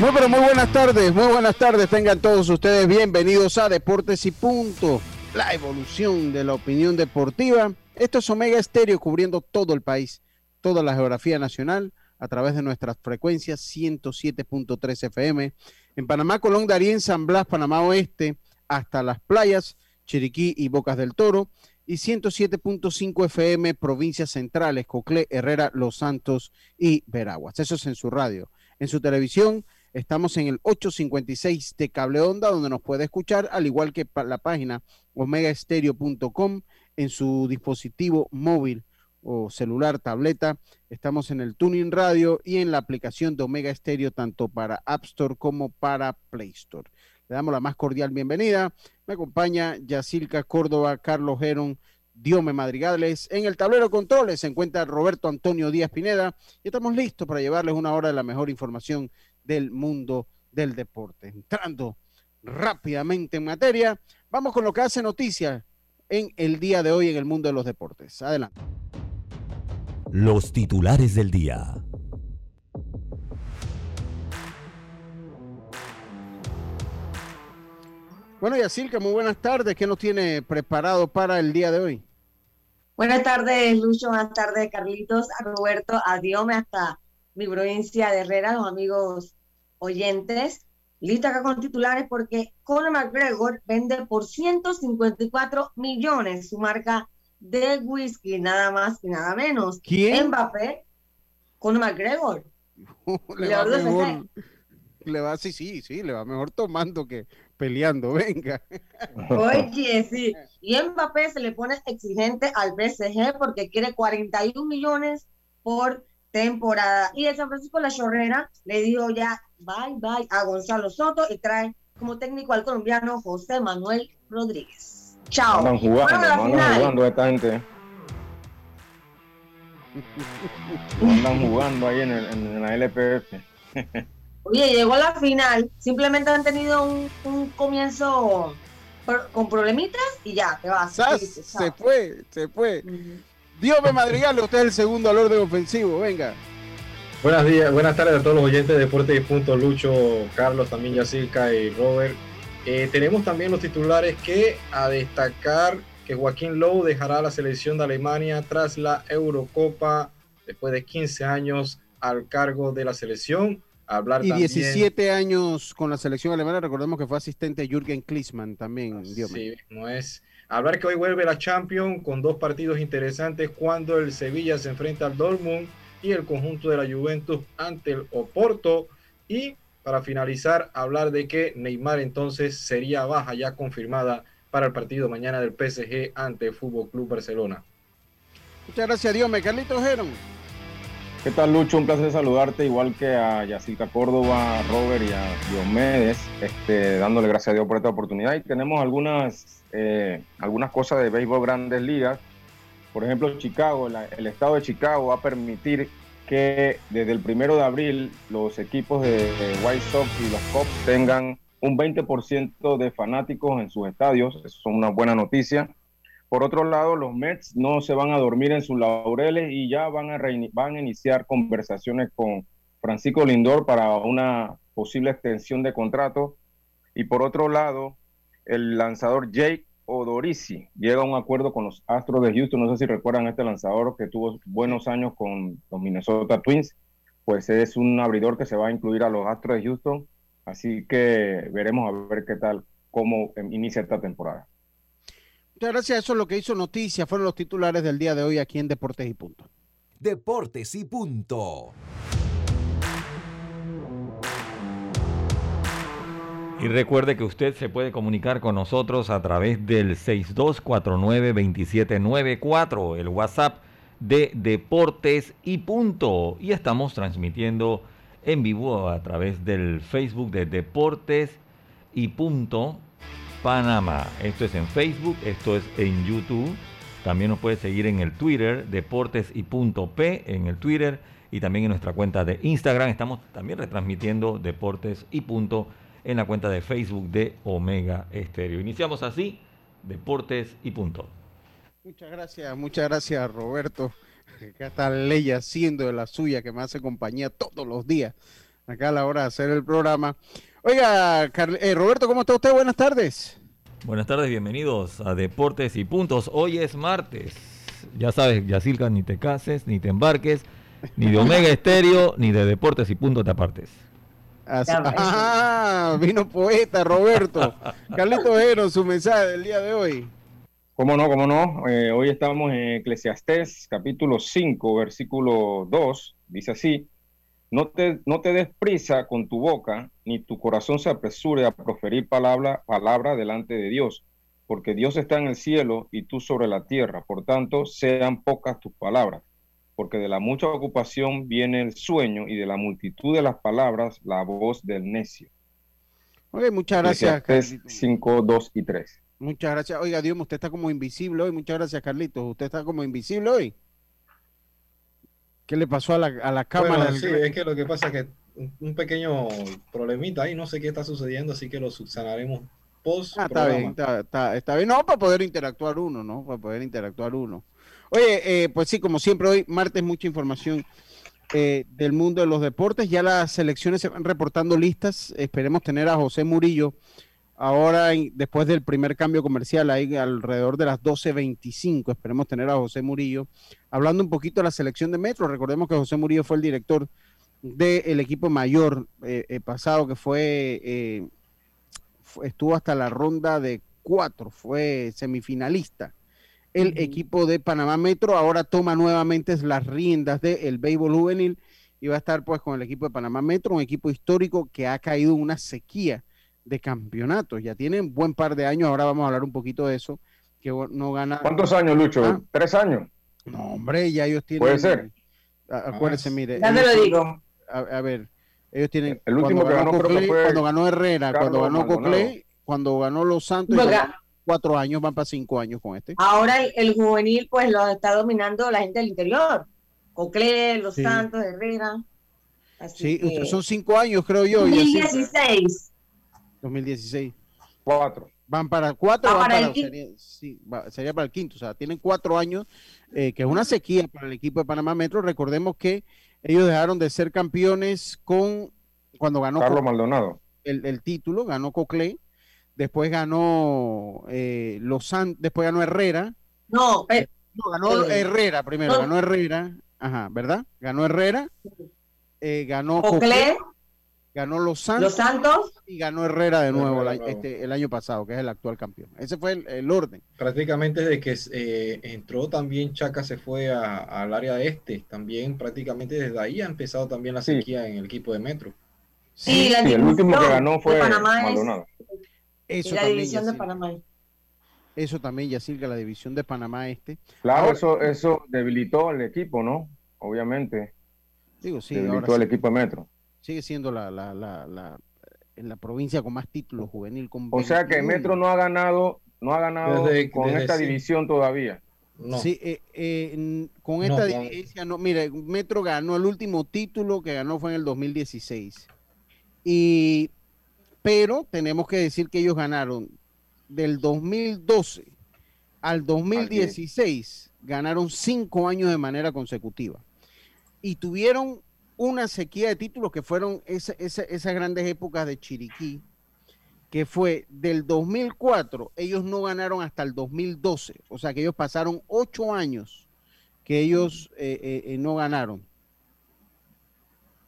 Muy pero muy buenas tardes, muy buenas tardes, tengan todos ustedes bienvenidos a Deportes y Punto, la evolución de la opinión deportiva. Esto es Omega Estéreo cubriendo todo el país, toda la geografía nacional a través de nuestras frecuencias 107.3 FM en Panamá, Colón, Darien, San Blas, Panamá Oeste, hasta las playas, Chiriquí y Bocas del Toro y 107.5 FM provincias centrales, Coclé, Herrera, Los Santos y Veraguas. Eso es en su radio. En su televisión Estamos en el 856 de Cable Onda, donde nos puede escuchar, al igual que la página omegaestereo.com en su dispositivo móvil o celular, tableta. Estamos en el Tuning Radio y en la aplicación de Omega Stereo, tanto para App Store como para Play Store. Le damos la más cordial bienvenida. Me acompaña Yacilca Córdoba, Carlos Geron, Diome Madrigales. En el tablero controles se encuentra Roberto Antonio Díaz Pineda y estamos listos para llevarles una hora de la mejor información del mundo del deporte. Entrando rápidamente en materia, vamos con lo que hace noticia en el día de hoy en el mundo de los deportes. Adelante. Los titulares del día. Bueno, Yacilca, muy buenas tardes. ¿Qué nos tiene preparado para el día de hoy? Buenas tardes, Lucho. Buenas tardes, Carlitos, a Roberto, a Diome, hasta mi provincia de Herrera, los amigos oyentes. Listo acá con titulares porque Conor McGregor vende por 154 millones su marca de whisky, nada más y nada menos. ¿Quién? Mbappé, Conor McGregor. le, va mejor, le va, sí, sí, sí, le va mejor tomando que peleando, venga. Oye, sí. Y Mbappé se le pone exigente al PSG porque quiere 41 millones por temporada. Y el San Francisco La Chorrera le dio ya bye bye a Gonzalo Soto y trae como técnico al colombiano José Manuel Rodríguez. Chao. Andan jugando, andan jugando esta gente. andan jugando ahí en, el, en la LPF. Oye, llegó a la final, simplemente han tenido un, un comienzo con problemitas y ya, te vas. se fue, se fue. Dios me Madrigal, usted es el segundo al orden ofensivo, venga. Buenas días, buenas tardes a todos los oyentes de Deportes y Punto, Lucho, Carlos, también Yacirca y Robert. Eh, tenemos también los titulares que a destacar que Joaquín Lowe dejará la selección de Alemania tras la Eurocopa después de 15 años al cargo de la selección. Hablar y 17 años con la selección alemana, recordemos que fue asistente de Jürgen Klinsmann también. Sí, no es Hablar que hoy vuelve la Champions con dos partidos interesantes cuando el Sevilla se enfrenta al Dortmund y el conjunto de la Juventus ante el Oporto. Y para finalizar, hablar de que Neymar entonces sería baja ya confirmada para el partido mañana del PSG ante el Fútbol Club Barcelona. Muchas gracias, Dios. Me Carlitos Geron. ¿Qué tal, Lucho? Un placer saludarte, igual que a Yacirca Córdoba, a Robert y a Diomedes, este, dándole gracias a Dios por esta oportunidad. Y tenemos algunas, eh, algunas cosas de béisbol grandes ligas. Por ejemplo, Chicago, el estado de Chicago va a permitir que desde el primero de abril los equipos de, White Sox y los Cubs tengan un 20% de fanáticos en sus estadios. Eso es una buena noticia. Por otro lado, los Mets no se van a dormir en sus laureles y ya van a, van a iniciar conversaciones con Francisco Lindor para una posible extensión de contrato. Y por otro lado, el lanzador Jake Odorizzi llega a un acuerdo con los Astros de Houston. No sé si recuerdan este lanzador que tuvo buenos años con los Minnesota Twins. Pues es un abridor que se va a incluir a los Astros de Houston Así que veremos a ver qué tal, cómo inicia esta temporada. Muchas gracias. Eso es lo que hizo noticia. Fueron los titulares del día de hoy aquí en Deportes y Punto. Deportes y Punto. Y recuerde que usted se puede comunicar con nosotros a través del 6249-2794, el WhatsApp de Deportes y Punto. Y estamos transmitiendo en vivo a través del Facebook de Deportes y Punto Panamá. Esto es en Facebook, esto es en YouTube. También nos puede seguir en el Twitter, Deportes y Punto P en el Twitter y también en nuestra cuenta de Instagram. Estamos también retransmitiendo Deportes y Punto en la cuenta de Facebook de Omega Estéreo. Iniciamos así, Deportes y Punto. Muchas gracias, muchas gracias Roberto. Acá está Ley haciendo de la suya que me hace compañía todos los días, acá a la hora de hacer el programa. Oiga, eh, Roberto, ¿cómo está usted? Buenas tardes. Buenas tardes, bienvenidos a Deportes y Puntos. Hoy es martes. Ya sabes, Yacilca, ni te cases, ni te embarques, ni de Omega Estéreo, ni de Deportes y Puntos te apartes. Ah, vino poeta Roberto. Carlito Ojero, su mensaje del día de hoy. Cómo no, cómo no. Eh, hoy estamos en Eclesiastés, capítulo 5, versículo 2. Dice así, no te, no te des prisa con tu boca, ni tu corazón se apresure a proferir palabra, palabra delante de Dios, porque Dios está en el cielo y tú sobre la tierra. Por tanto, sean pocas tus palabras porque de la mucha ocupación viene el sueño y de la multitud de las palabras la voz del necio. Ok, muchas gracias. 5, 2 y 3. Muchas gracias. Oiga, Dios, usted está como invisible hoy. Muchas gracias, Carlitos. Usted está como invisible hoy. ¿Qué le pasó a la, a la cámara? sí, es que lo que pasa es que un pequeño problemita ahí, no sé qué está sucediendo, así que lo subsanaremos post. Ah, está bien, está, está, bien. No, para poder interactuar uno, ¿no? Para poder interactuar uno. Oye, eh, pues sí, como siempre hoy, martes, mucha información eh, del mundo de los deportes. Ya las selecciones se van reportando listas. Esperemos tener a José Murillo ahora, después del primer cambio comercial, ahí alrededor de las 12.25. Esperemos tener a José Murillo hablando un poquito de la selección de Metro. Recordemos que José Murillo fue el director del equipo mayor eh, pasado, que fue, estuvo hasta la ronda de cuatro, fue semifinalista el equipo de Panamá Metro ahora toma nuevamente las riendas del béisbol juvenil y va a estar pues con el equipo de Panamá Metro, un equipo histórico que ha caído en una sequía de campeonatos. Ya tienen buen par de años, ahora vamos a hablar un poquito de eso, que no gana. ¿Cuántos años, Lucho? ¿Ah? ¿Tres años? No, hombre, ya ellos tienen. Puede ser. Acuérdense, mire. Ya te lo digo. A, ver, ellos tienen. El último que ganó, cuando ganó Herrera, cuando ganó Coclé, cuando ganó Los Santos cuatro años, van para cinco años con este. Ahora el, juvenil, pues lo está dominando la gente del interior. Cocle, Los Santos, Herrera. sí, son cinco años, creo yo. 2016. 2016. Cuatro. Van para cuatro, para, sería, sí, sería, para el quinto. O sea, tienen cuatro años, eh, que es una sequía para el equipo de Panamá Metro. Recordemos que ellos dejaron de ser campeones con cuando ganó Carlos Maldonado. El, el título, ganó Cocle después ganó eh, Los después ganó Herrera. No, eh, ganó Herrera primero, ganó Herrera, ajá, ¿verdad? Ganó Herrera, eh, ganó ganó Los Santos, Santos, y ganó Herrera de nuevo, este, el, año pasado, que es el actual campeón. Ese fue el, orden. Prácticamente desde que entró también Chaca se fue al área este, también prácticamente desde ahí ha empezado también la sequía en el equipo de Metro. Sí, el último que ganó fue Maldonado. Eso la división de Panamá. Eso también, Yacirca, la división de Panamá Este. Claro, eso, eso debilitó al equipo, ¿no? Obviamente. Digo, sí. Debilitó al equipo de Metro. Sigue siendo la, la, la, la, en la provincia con más títulos juvenil. Con o sea que Metro no ha ganado, no ha ganado con esta división todavía. No. Sí, eh, eh, con esta división, no, mire, Metro ganó el último título que ganó fue en el 2016. Y pero tenemos que decir que ellos ganaron del 2012 al 2016, ganaron cinco años de manera consecutiva. Y tuvieron una sequía de títulos que fueron esas grandes épocas de Chiriquí, que fue del 2004, ellos no ganaron hasta el 2012, o sea que ellos pasaron ocho años que ellos eh, eh, eh, no ganaron.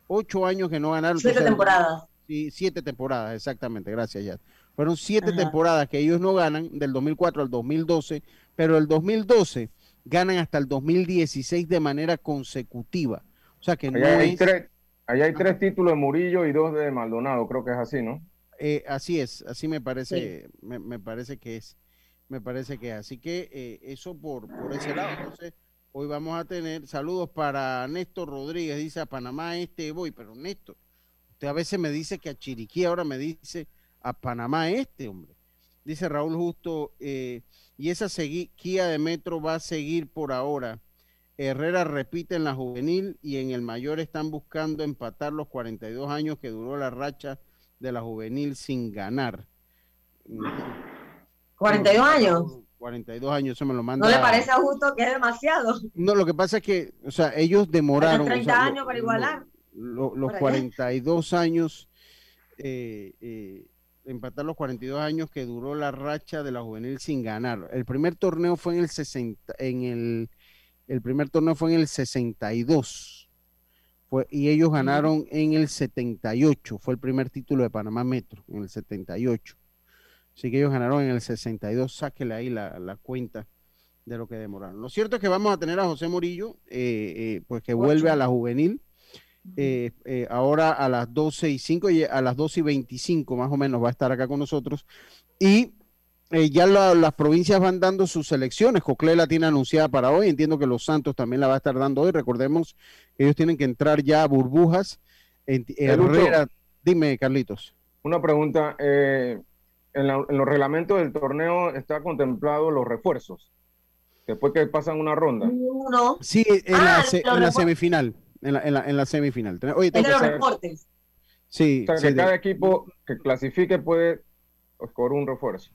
Ocho años que no ganaron. Siete temporadas Siete temporadas, exactamente, gracias ya. Fueron siete temporadas que ellos no ganan, del 2004 al 2012, pero el 2012 ganan hasta el 2016 de manera consecutiva. O sea que no hay tres, ahí hay tres títulos de Murillo y dos de Maldonado, creo que es así, ¿no? Eh, así es, así me parece, me, parece que es, me parece que es. Así que eh, eso por, por ese lado. Entonces, hoy vamos a tener saludos para Néstor Rodríguez, dice a Panamá este voy, pero Néstor, usted a veces me dice que a Chiriquí, ahora me dice a Panamá este, hombre. Dice Raúl Justo, eh, y esa sequía de Metro va a seguir por ahora. Herrera repite en la juvenil y en el mayor están buscando empatar los 42 años que duró la racha de la juvenil sin ganar. 42 años. 42 años, eso me lo manda. ¿No le parece justo que es demasiado? No, lo que pasa es que, o sea, ellos demoraron. 30 años para igualar. Los 42 años, eh, eh, empatar los 42 años que duró la racha de la juvenil sin ganar. El primer torneo fue en el 60, en el, el primer torneo fue en el 62. Fue, y ellos ganaron en el 78. Fue el primer título de Panamá Metro, en el 78. Así que ellos ganaron en el 62. Sáquele ahí la, cuenta de lo que demoraron. Lo cierto es que vamos a tener a José Murillo, eh, eh, pues que vuelve a la juvenil eh, eh, ahora a las 12 y 5 y a las 12 y 25 más o menos va a estar acá con nosotros. Y eh, ya las provincias van dando sus elecciones. Cocle la tiene anunciada para hoy. Entiendo que los Santos también la va a estar dando hoy. Recordemos que ellos tienen que entrar ya a burbujas. En, Herrera, dime, Carlitos. Una pregunta. en, los reglamentos del torneo está contemplado los refuerzos. Después que pasan una ronda. No. Sí, en, la, ah, en la semifinal en la, en la, en la semifinal. Oye, de los reportes. Sí. O sea, que cada equipo que clasifique puede escoger un refuerzo.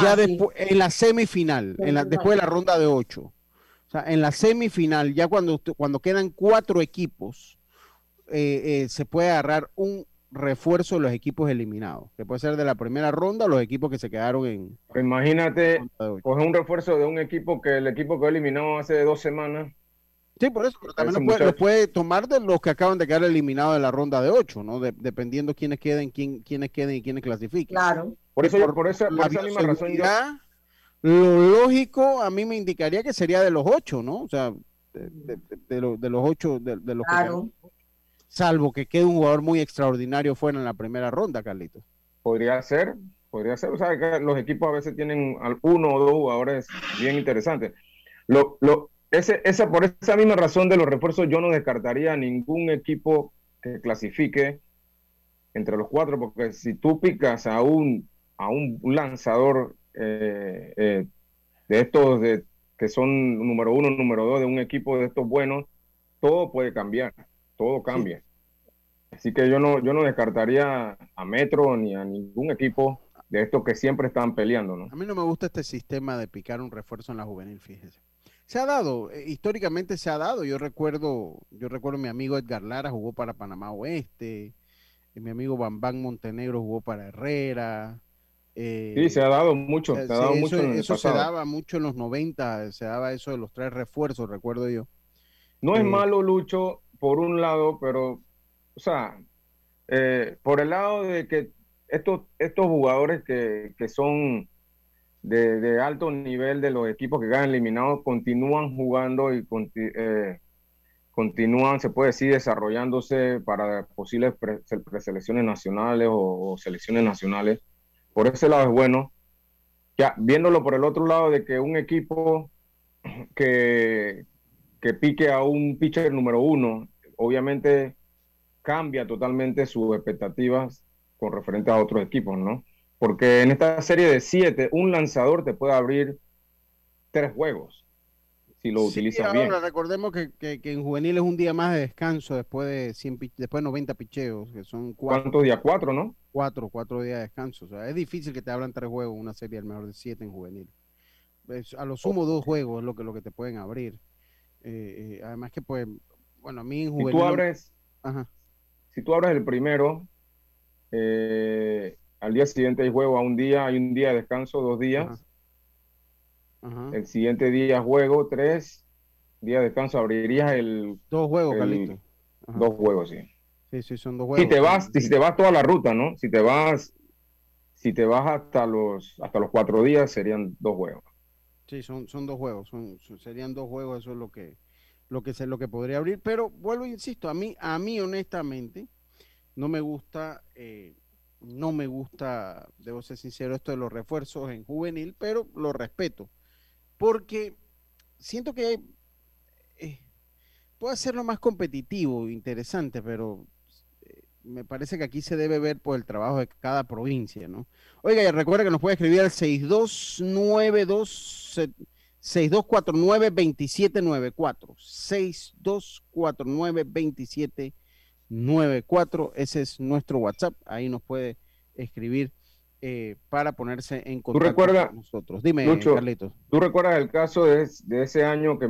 Ya ah, después, en la semifinal, en la, después de la ronda de ocho. O sea, en la semifinal, ya cuando, cuando quedan cuatro equipos, eh, eh, se puede agarrar un refuerzo de los equipos eliminados, que puede ser de la primera ronda o los equipos que se quedaron en. Imagínate, coger un refuerzo de un equipo que el equipo que eliminado hace dos semanas Sí, por eso, pero también lo puede, tomar de los que acaban de quedar eliminados de la ronda de ocho, ¿no? dependiendo quiénes queden, quién, quiénes queden y quiénes clasifiquen. Claro. Por eso, por, esa, misma razón Lo lógico a mí me indicaría que sería de los ocho, ¿no? O sea, de, los ocho, de, los claro. salvo que quede un jugador muy extraordinario fuera en la primera ronda, Carlitos. Podría ser, podría ser. O sea, que los equipos a veces tienen uno o dos jugadores bien interesantes. Lo, lo, ese, esa, por esa misma razón de los refuerzos, yo no descartaría ningún equipo que clasifique entre los cuatro, porque si tú picas a un, a un lanzador eh, eh, de estos de, que son número uno, número dos de un equipo de estos buenos, todo puede cambiar, todo cambia. Así que yo no, yo no descartaría a Metro ni a ningún equipo de estos que siempre están peleando. ¿no? A mí no me gusta este sistema de picar un refuerzo en la juvenil, fíjese. Se ha dado, eh, históricamente se ha dado. Yo recuerdo, yo recuerdo mi amigo Edgar Lara jugó para Panamá Oeste, y mi amigo Bambán Montenegro jugó para Herrera. Eh, sí, se ha dado mucho, se ha dado mucho eso, se daba mucho en los 90, se daba eso de los tres refuerzos, recuerdo yo. No es eh, malo, Lucho, por un lado, pero, o sea, por el lado de que estos, estos jugadores que, que son de, alto nivel de los equipos que quedan eliminados continúan jugando y eh, continúan, se puede decir, desarrollándose para posibles preselecciones nacionales o, selecciones nacionales. Por ese lado es bueno. Ya viéndolo por el otro lado de que un equipo que, que pique a un pitcher número uno, obviamente cambia totalmente sus expectativas con referente a otros equipos, ¿no? Porque en esta serie de siete, un lanzador te puede abrir tres juegos si lo utilizas ahora, bien. Recordemos que, en juvenil es un día más de descanso después de 100, después de 90 picheos, que son cuatro. ¿Cuántos días? Cuatro, ¿no? Cuatro, cuatro días de descanso. O sea, es difícil que te abran tres juegos una serie al mejor de siete en juvenil. a lo sumo dos juegos es lo que, lo que te pueden abrir. Eh, eh, además que, pues, bueno, a mí en juvenil... Si tú abres, Si tú abres el primero, eh, al día siguiente hay juego, a un día hay un día de descanso, dos días. El siguiente día juego, tres días de descanso. Abrirías el. Dos juegos, Carlito. Dos juegos, sí. Sí, sí, son dos juegos. Si te vas, si te vas toda la ruta, ¿no? Si te vas, si te vas hasta los, hasta los cuatro días, serían dos juegos. Sí, son, son dos juegos, son, serían dos juegos, eso es lo que, lo que, lo que podría abrir, pero vuelvo, insisto, a mí, a mí honestamente, no me gusta, eh, no me gusta, debo ser sincero, esto de los refuerzos en juvenil, pero lo respeto, porque siento que eh, puede hacerlo más competitivo, interesante, pero me parece que aquí se debe ver por el trabajo de cada provincia, ¿no? Oiga, y recuerda que nos puede escribir al 6292 6249 2794 6249 2794 ese es nuestro WhatsApp, ahí nos puede escribir eh, para ponerse en contacto con nosotros. Dime, Carlitos. ¿Tú recuerdas el caso de, ese año que,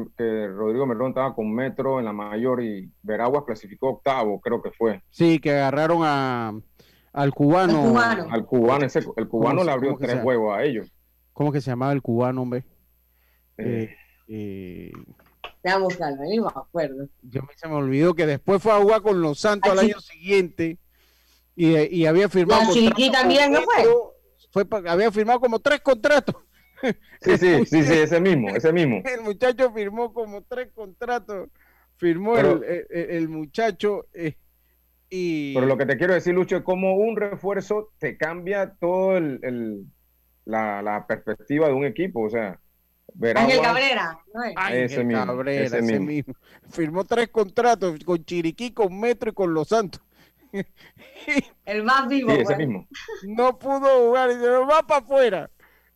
Rodrigo Merlón estaba con Metro en la mayor y Veraguas clasificó octavo, creo que fue? Sí, que agarraron a, al cubano. Al cubano, el cubano le abrió tres juegos a ellos. ¿Cómo que se llamaba el cubano, hombre? Eh, eh, Veamos, no me acuerdo. Yo me, se me olvidó que después fue a jugar con los Santos al año siguiente y, había firmado. también, ¿no fue? había firmado como tres contratos. Sí, sí, sí, sí, ese mismo, ese mismo. El muchacho firmó como tres contratos. Firmó el, muchacho. Eh, y... Pero lo que te quiero decir, Lucho, es como un refuerzo te cambia todo el, la, perspectiva de un equipo. O sea, Ángel Cabrera. ese mismo, Cabrera, ese, mismo. Firmó tres contratos con Chiriquí, con Metro y con Los Santos. El más vivo. ese mismo. No pudo jugar y se va para afuera.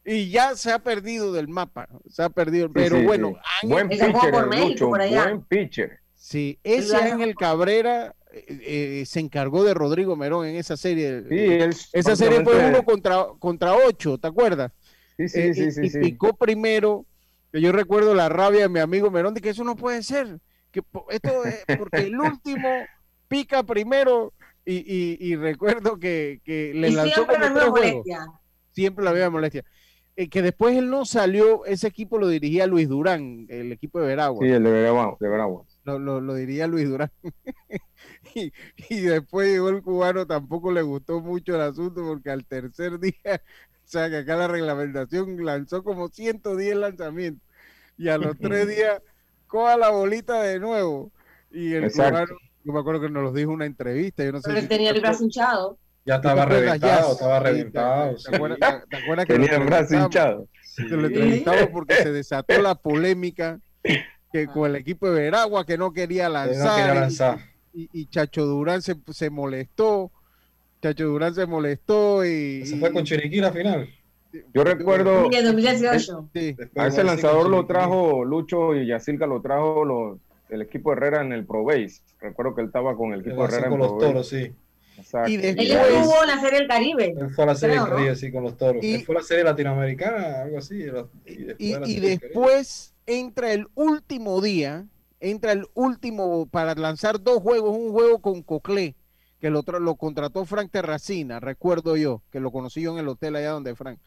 Y ya se ha perdido del mapa. Se ha perdido. pero bueno, buen pitcher, México, buen pitcher. Sí, ese Ángel Cabrera eh, eh, se encargó de Rodrigo Merón en esa serie. esa serie fue uno contra, contra ocho, ¿te acuerdas? Sí, sí, eh, sí, y, picó primero. Que yo recuerdo la rabia de mi amigo Merón de que eso no puede ser. Que esto es porque el último pica primero y, recuerdo que, le lanzó siempre como la molestia. Siempre la misma molestia. Eh, que después él no salió, ese equipo lo dirigía Luis Durán, el equipo de Veragua. Sí, el de Veragua. De Veragua. Lo, lo, diría Luis Durán. y, después llegó el cubano, tampoco le gustó mucho el asunto porque al tercer día, o sea que acá la reglamentación lanzó como 110 lanzamientos y a los tres días coja la bolita de nuevo. Y el cubano yo me acuerdo que nos lo dijo una entrevista. Yo no sé Pero él tenía el brazo hinchado. Ya estaba reventado, estaba reventado. ¿Te, acuerdas, que tenía el brazo hinchado? Que lo entrevistamos porque se desató la polémica que con el equipo de Veragua que no quería lanzar. Y, Chacho Durán se, se, molestó. Chacho Durán se molestó y. Se fue con Chiriquí la final. Yo recuerdo. En 2018. A ese lanzador lo trajo Lucho y Yacilca lo trajo los el equipo Herrera en el Pro Base. Recuerdo que él estaba con el equipo Herrera con los toros, sí. Y después, él estuvo en la serie del Caribe. Él fue a la serie del Caribe, sí, con los toros. Y, él fue a la serie latinoamericana, algo así. Y después, entra el último día, entra el último para lanzar dos juegos, un juego con Coclé, que lo, lo contrató Frank Terracina, recuerdo yo, que lo conocí yo en el hotel allá donde Frank.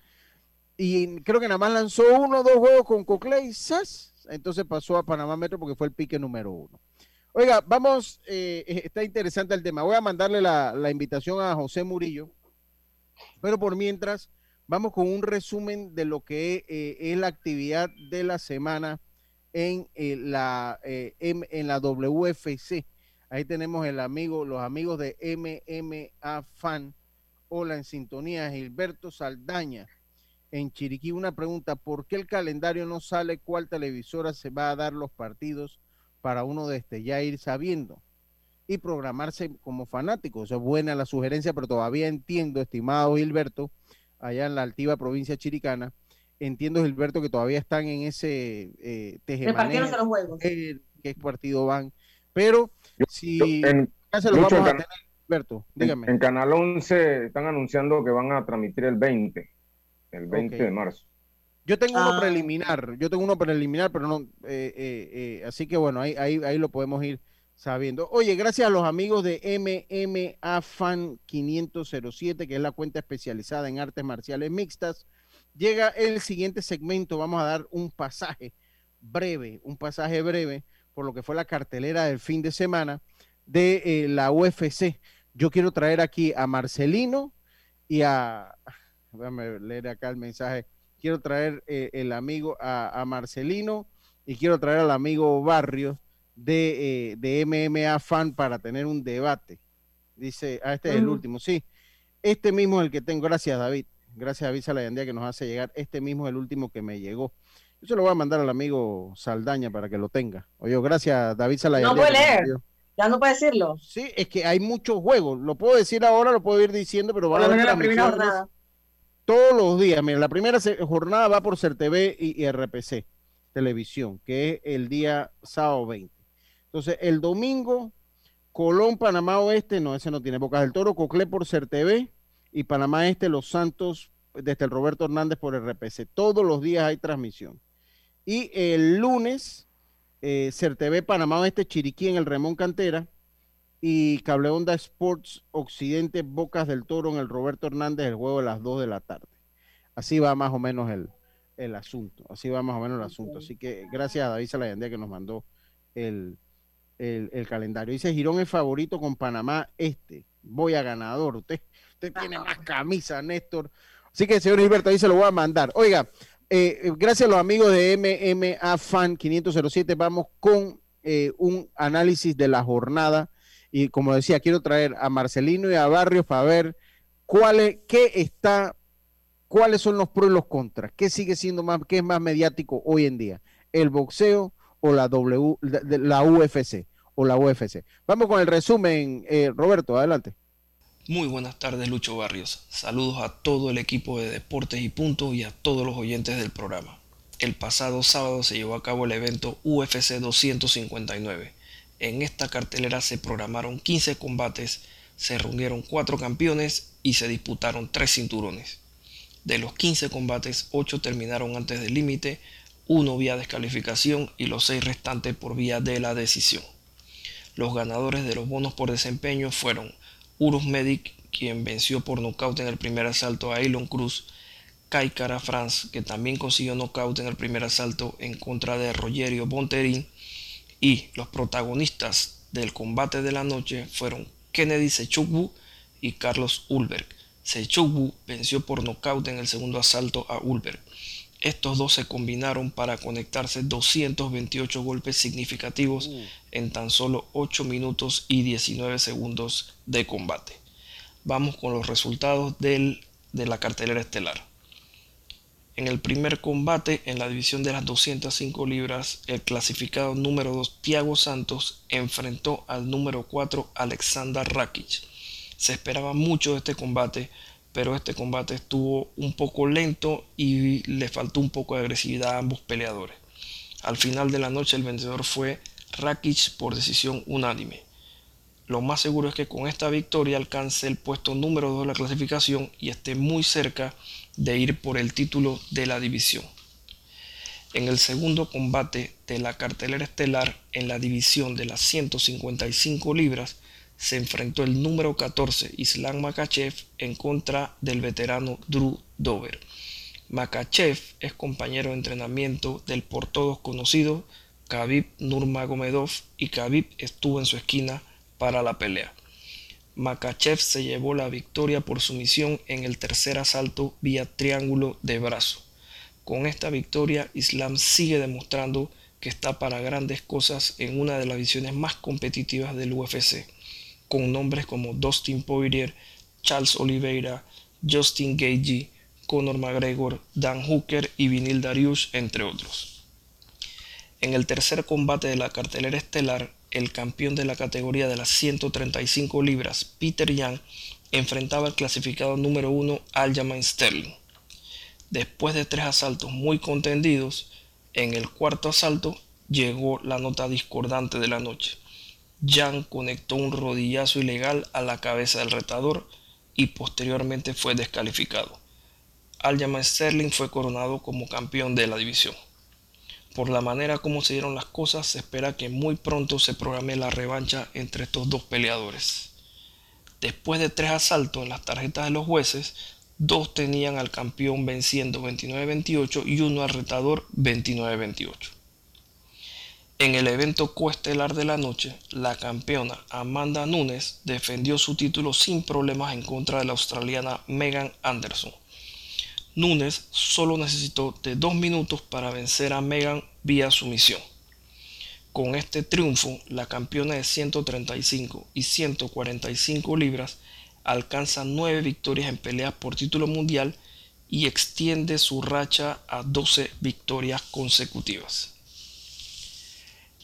Y creo que nada más lanzó uno o dos juegos con Coclé y ¡zas! entonces pasó a Panamá Metro porque fue el pique número uno. Oiga, vamos, eh, eh, está interesante el tema. Voy a mandarle la, invitación a José Murillo, pero por mientras, vamos con un resumen de lo que eh, es la actividad de la semana en, la, en, la WFC. Ahí tenemos el amigo, los amigos de MMA Fan. Hola en sintonía, Gilberto Saldaña en Chiriquí una pregunta, ¿por qué el calendario no sale cuál televisora se va a dar los partidos para uno desde ya ir sabiendo? Y programarse como fanático. Eso es buena la sugerencia, pero todavía entiendo, estimado Gilberto, allá en la altiva provincia chiricana, entiendo, Gilberto, que todavía están en ese eh, los juegos. qué partido van. Pero si... en, se lo vamos a tener, Gilberto, dígame. en Canal 11 están anunciando que van a transmitir el 20 el 20 de marzo. Yo tengo uno ah. preliminar, yo tengo uno preliminar, pero no, eh, eh, eh, así que bueno, ahí, ahí, ahí lo podemos ir sabiendo. Oye, gracias a los amigos de MMA Fan 507, que es la cuenta especializada en artes marciales mixtas, llega el siguiente segmento. Vamos a dar un pasaje breve, un pasaje breve por lo que fue la cartelera del fin de semana de eh, la UFC. Yo quiero traer aquí a Marcelino y a, déjame leer acá el mensaje, quiero traer eh, el amigo a, Marcelino y quiero traer al amigo Barrios de, de MMA Fan para tener un debate. Dice, ah, este es el último, sí. Este mismo es el que tengo. Gracias, David. Gracias, David Salayandía, que nos hace llegar. Este mismo es el último que me llegó. Yo se lo voy a mandar al amigo Saldaña para que lo tenga. Oye, gracias, David Salayandía. No puede leer. Ya no puede decirlo. Sí, es que hay muchos juegos. Lo puedo decir ahora, lo puedo ir diciendo, pero va a haber la primera jornada. Todos los días. Mira, la primera jornada va por CERTV y, y RPC Televisión, que es el día sábado 20. Entonces, el domingo Colón, Panamá Oeste, no, ese no tiene Bocas del Toro, Coclé por CERTV y Panamá Este, Los Santos, desde el Roberto Hernández por RPC. Todos los días hay transmisión. Y el lunes, eh, CERTV Panamá Oeste, Chiriquí en el Remón Cantera y Cable Onda Sports Occidente, Bocas del Toro en el Roberto Hernández, el juego de las 2 de la tarde. Así va más o menos el, el asunto. Así va más o menos el asunto. Así que gracias a David Salayandía que nos mandó el, el, calendario. Dice Girón es favorito con Panamá Este. Voy a ganador. Usted, usted tiene más camisa, Néstor. Así que, señor Gilberto, ahí se lo voy a mandar. Oiga, eh, gracias a los amigos de MMA Fan 507, vamos con eh, un análisis de la jornada. Y como decía, quiero traer a Marcelino y a Barrios para ver cuál qué está, cuáles son los pros y los contras, qué sigue siendo más, qué es más mediático hoy en día, el boxeo o la W, la UFC o la UFC. Vamos con el resumen, eh, Roberto, adelante. Muy buenas tardes, Lucho Barrios. Saludos a todo el equipo de Deportes y Punto y a todos los oyentes del programa. El pasado sábado se llevó a cabo el evento UFC 259. En esta cartelera se programaron 15 combates, se reunieron 4 campeones y se disputaron 3 cinturones. De los 15 combates, 8 terminaron antes del límite, uno vía descalificación y los seis restantes por vía de la decisión. Los ganadores de los bonos por desempeño fueron Urus Medic, quien venció por nocaut en el primer asalto a Elon Cruz, Kai Cara France, que también consiguió nocaut en el primer asalto en contra de Rogerio Bonterin, y los protagonistas del combate de la noche fueron Kennedy Sechukwu y Carlos Ulberg. Sechukwu venció por nocaut en el segundo asalto a Ulberg. Estos dos se combinaron para conectarse 228 golpes significativos uh. en tan solo 8 minutos y 19 segundos de combate. Vamos con los resultados de la cartelera estelar. En el primer combate en la división de las 205 libras, el clasificado número 2 Thiago Santos enfrentó al número 4 Alexander Rakic. Se esperaba mucho de este combate pero este combate estuvo un poco lento y le faltó un poco de agresividad a ambos peleadores. Al final de la noche el vencedor fue Rakic por decisión unánime. Lo más seguro es que con esta victoria alcance el puesto número 2 de la clasificación y esté muy cerca de ir por el título de la división. En el segundo combate de la cartelera estelar en la división de las 155 libras, se enfrentó el número 14 Islam Makachev en contra del veterano Drew Dover. Makachev es compañero de entrenamiento del por todos conocido Khabib Nurmagomedov y Khabib estuvo en su esquina para la pelea. Makachev se llevó la victoria por sumisión en el tercer asalto vía triángulo de brazo. Con esta victoria, Islam sigue demostrando que está para grandes cosas en una de las visiones más competitivas del UFC con nombres como Dustin Poirier, Charles Oliveira, Justin Gagey, Conor McGregor, Dan Hooker y Vinil Darius, entre otros. En el tercer combate de la cartelera estelar, el campeón de la categoría de las 135 libras, Peter Young, enfrentaba al clasificado número 1 Aljamain Sterling. Después de tres asaltos muy contendidos, en el cuarto asalto llegó la nota discordante de la noche. Jan conectó un rodillazo ilegal a la cabeza del retador y posteriormente fue descalificado. Aljamain Sterling fue coronado como campeón de la división. Por la manera como se dieron las cosas, se espera que muy pronto se programe la revancha entre estos dos peleadores. Después de tres asaltos en las tarjetas de los jueces, dos tenían al campeón venciendo 29-28 y uno al retador 29-28. En el evento coestelar de la noche, la campeona Amanda Nunes defendió su título sin problemas en contra de la australiana Megan Anderson. Nunes solo necesitó de dos minutos para vencer a Megan vía sumisión. Con este triunfo, la campeona de 135 y 145 libras alcanza nueve victorias en peleas por título mundial y extiende su racha a 12 victorias consecutivas.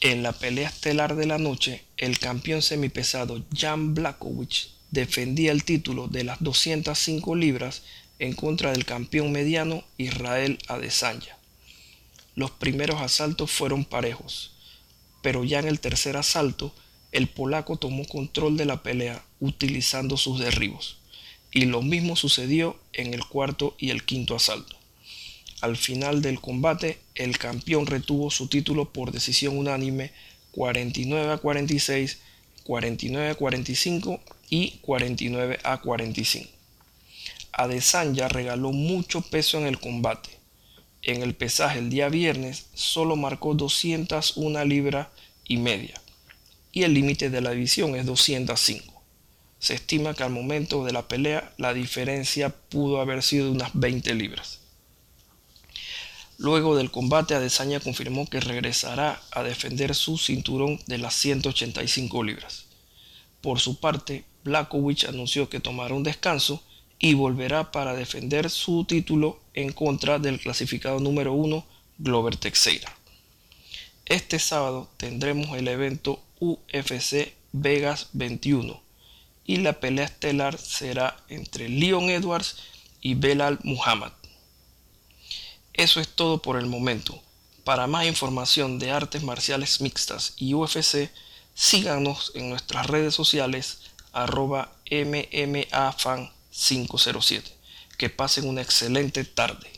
En la pelea estelar de la noche, el campeón semipesado Jan Blakowicz defendía el título de las 205 libras en contra del campeón mediano Israel Adesanya. Los primeros asaltos fueron parejos, pero ya en el tercer asalto el polaco tomó control de la pelea utilizando sus derribos, y lo mismo sucedió en el cuarto y el quinto asalto. Al final del combate, el campeón retuvo su título por decisión unánime 49 a 46, 49 a 45 y 49 a 45. Adesanya regaló mucho peso en el combate. En el pesaje el día viernes solo marcó 201 libras y media y el límite de la división es 205. Se estima que al momento de la pelea la diferencia pudo haber sido unas 20 libras. Luego del combate, Adesanya confirmó que regresará a defender su cinturón de las 185 libras. Por su parte, Blackovich anunció que tomará un descanso y volverá para defender su título en contra del clasificado número 1 Glover Teixeira. Este sábado tendremos el evento UFC Vegas 21 y la pelea estelar será entre Leon Edwards y Belal Muhammad. Eso es todo por el momento. Para más información de artes marciales mixtas y UFC, síganos en nuestras redes sociales arroba MMAFan507. Que pasen una excelente tarde.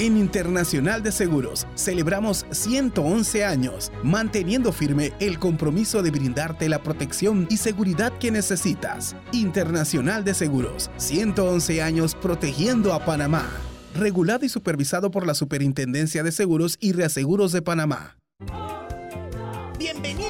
En Internacional de Seguros celebramos 111 años, manteniendo firme el compromiso de brindarte la protección y seguridad que necesitas. Internacional de Seguros, 111 años protegiendo a Panamá. Regulado y supervisado por la Superintendencia de Seguros y Reaseguros de Panamá. Bienvenido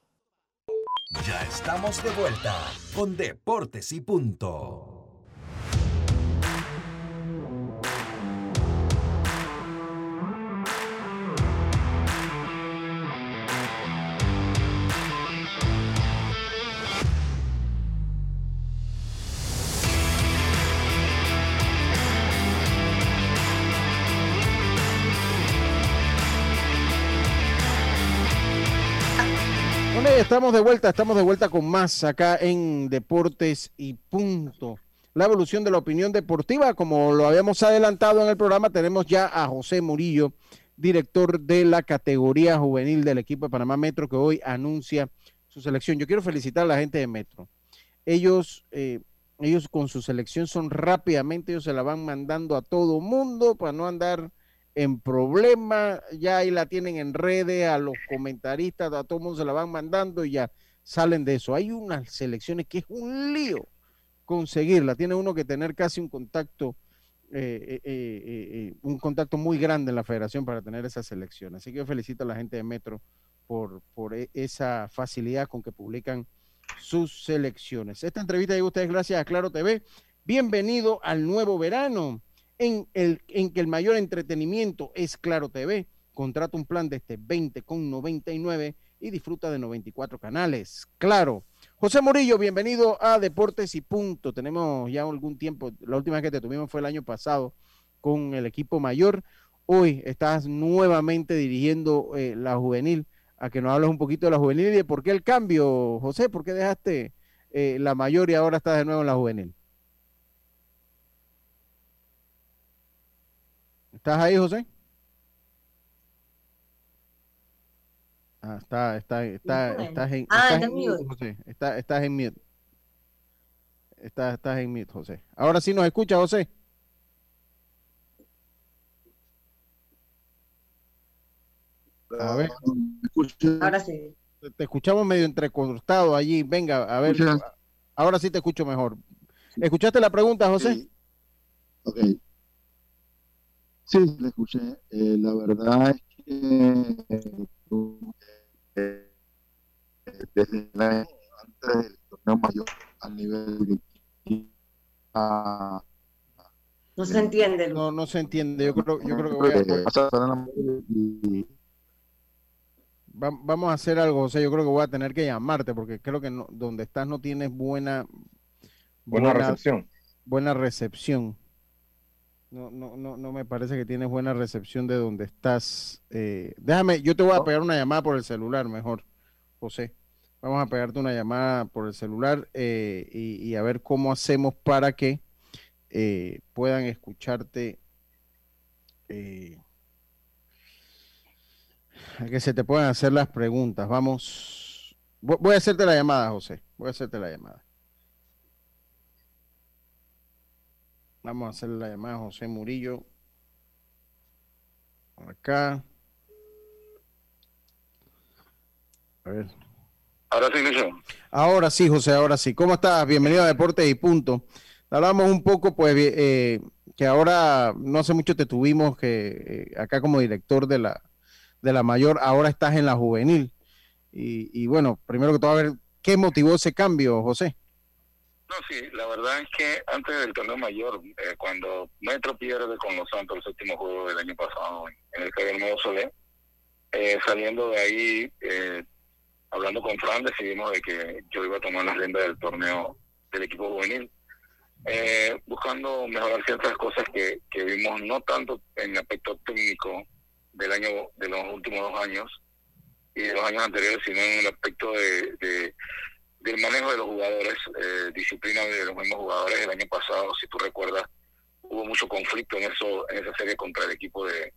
Ya estamos de vuelta con Deportes y Punto. Estamos de vuelta, estamos de vuelta con más acá en Deportes y Punto. La evolución de la opinión deportiva, como lo habíamos adelantado en el programa, tenemos ya a José Murillo, director de la categoría juvenil del equipo de Panamá Metro, que hoy anuncia su selección. Yo quiero felicitar a la gente de Metro. Ellos, eh, ellos con su selección son rápidamente, ellos se la van mandando a todo mundo para no andar en problema, ya ahí la tienen en redes, a los comentaristas, a todo el mundo se la van mandando y ya salen de eso. Hay unas selecciones que es un lío conseguirla, tiene uno que tener casi un contacto, eh, eh, eh, un contacto muy grande en la federación para tener esa selección. Así que yo felicito a la gente de Metro por, por e, esa facilidad con que publican sus selecciones. Esta entrevista llega ustedes gracias a Claro TV. Bienvenido al nuevo verano en, el, en que el mayor entretenimiento es Claro TV. Contrata un plan de este 20 con 99 y disfruta de 94 canales. Claro. José Murillo, bienvenido a Deportes y Punto. Tenemos ya algún tiempo, la última vez que te tuvimos fue el año pasado con el equipo mayor. Hoy estás nuevamente dirigiendo eh, la juvenil. A que nos hables un poquito de la juvenil y de por qué el cambio, José, por qué dejaste eh, la mayor y ahora estás de nuevo en la juvenil. ¿Estás ahí, José? Ah, está, está, está, estás en, Ah, estás está en mute. José. Está- estás en mute. Estás, estás en mute, José. Ahora sí nos escucha, José. A ver, Ahora sí. te escuchamos medio entrecortado allí. Venga, a ver. Escucha. Ahora sí te escucho mejor. ¿Escuchaste la pregunta, José? Sí. Ok. Sí, la escuché. Eh, la verdad es que eh, desde el año antes del torneo mayor a nivel de a- No se entiende. No, no se entiende. Yo creo, yo creo que voy a- va- vamos a hacer algo, José. Yo creo que voy a tener que llamarte porque creo que no- donde estás no tienes buena, Buena recepción. buena recepción. No, no, no, no me parece que tienes buena recepción de donde estás. Eh, déjame, yo te voy a pegar una llamada por el celular mejor, José. Vamos a pegarte una llamada por el celular eh, y, y a ver cómo hacemos para que eh, puedan escucharte, eh, a que se te puedan hacer las preguntas. Vamos, vo- voy a hacerte la llamada, José. Voy a hacerte la llamada. Vamos a hacer la llamada a José Murillo. Acá. A ver. Ahora sí, Lucho. Ahora sí, José, ahora sí. ¿Cómo estás? Bienvenido a Deportes y Punto. Hablamos un poco, pues, eh, que ahora, no hace mucho te tuvimos que eh, acá como director de la, de la mayor, ahora estás en la juvenil. Y, y bueno, primero que todo, a ver, ¿qué motivó ese cambio, José? No, sí, la verdad es que antes del torneo mayor, eh, cuando Metro pierde con los Santos el séptimo juego del año pasado en, el Estadio Nuevo Solé, eh, saliendo de ahí, eh, hablando con Fran, decidimos de que yo iba a tomar las riendas del torneo del equipo juvenil, eh, buscando mejorar ciertas cosas que, que vimos no tanto en el aspecto técnico del año de los últimos dos años y de los años anteriores, sino en el aspecto de, de del manejo de los jugadores, eh, disciplina de los mismos jugadores. El año pasado, si tú recuerdas, hubo mucho conflicto en eso en esa serie contra el equipo de,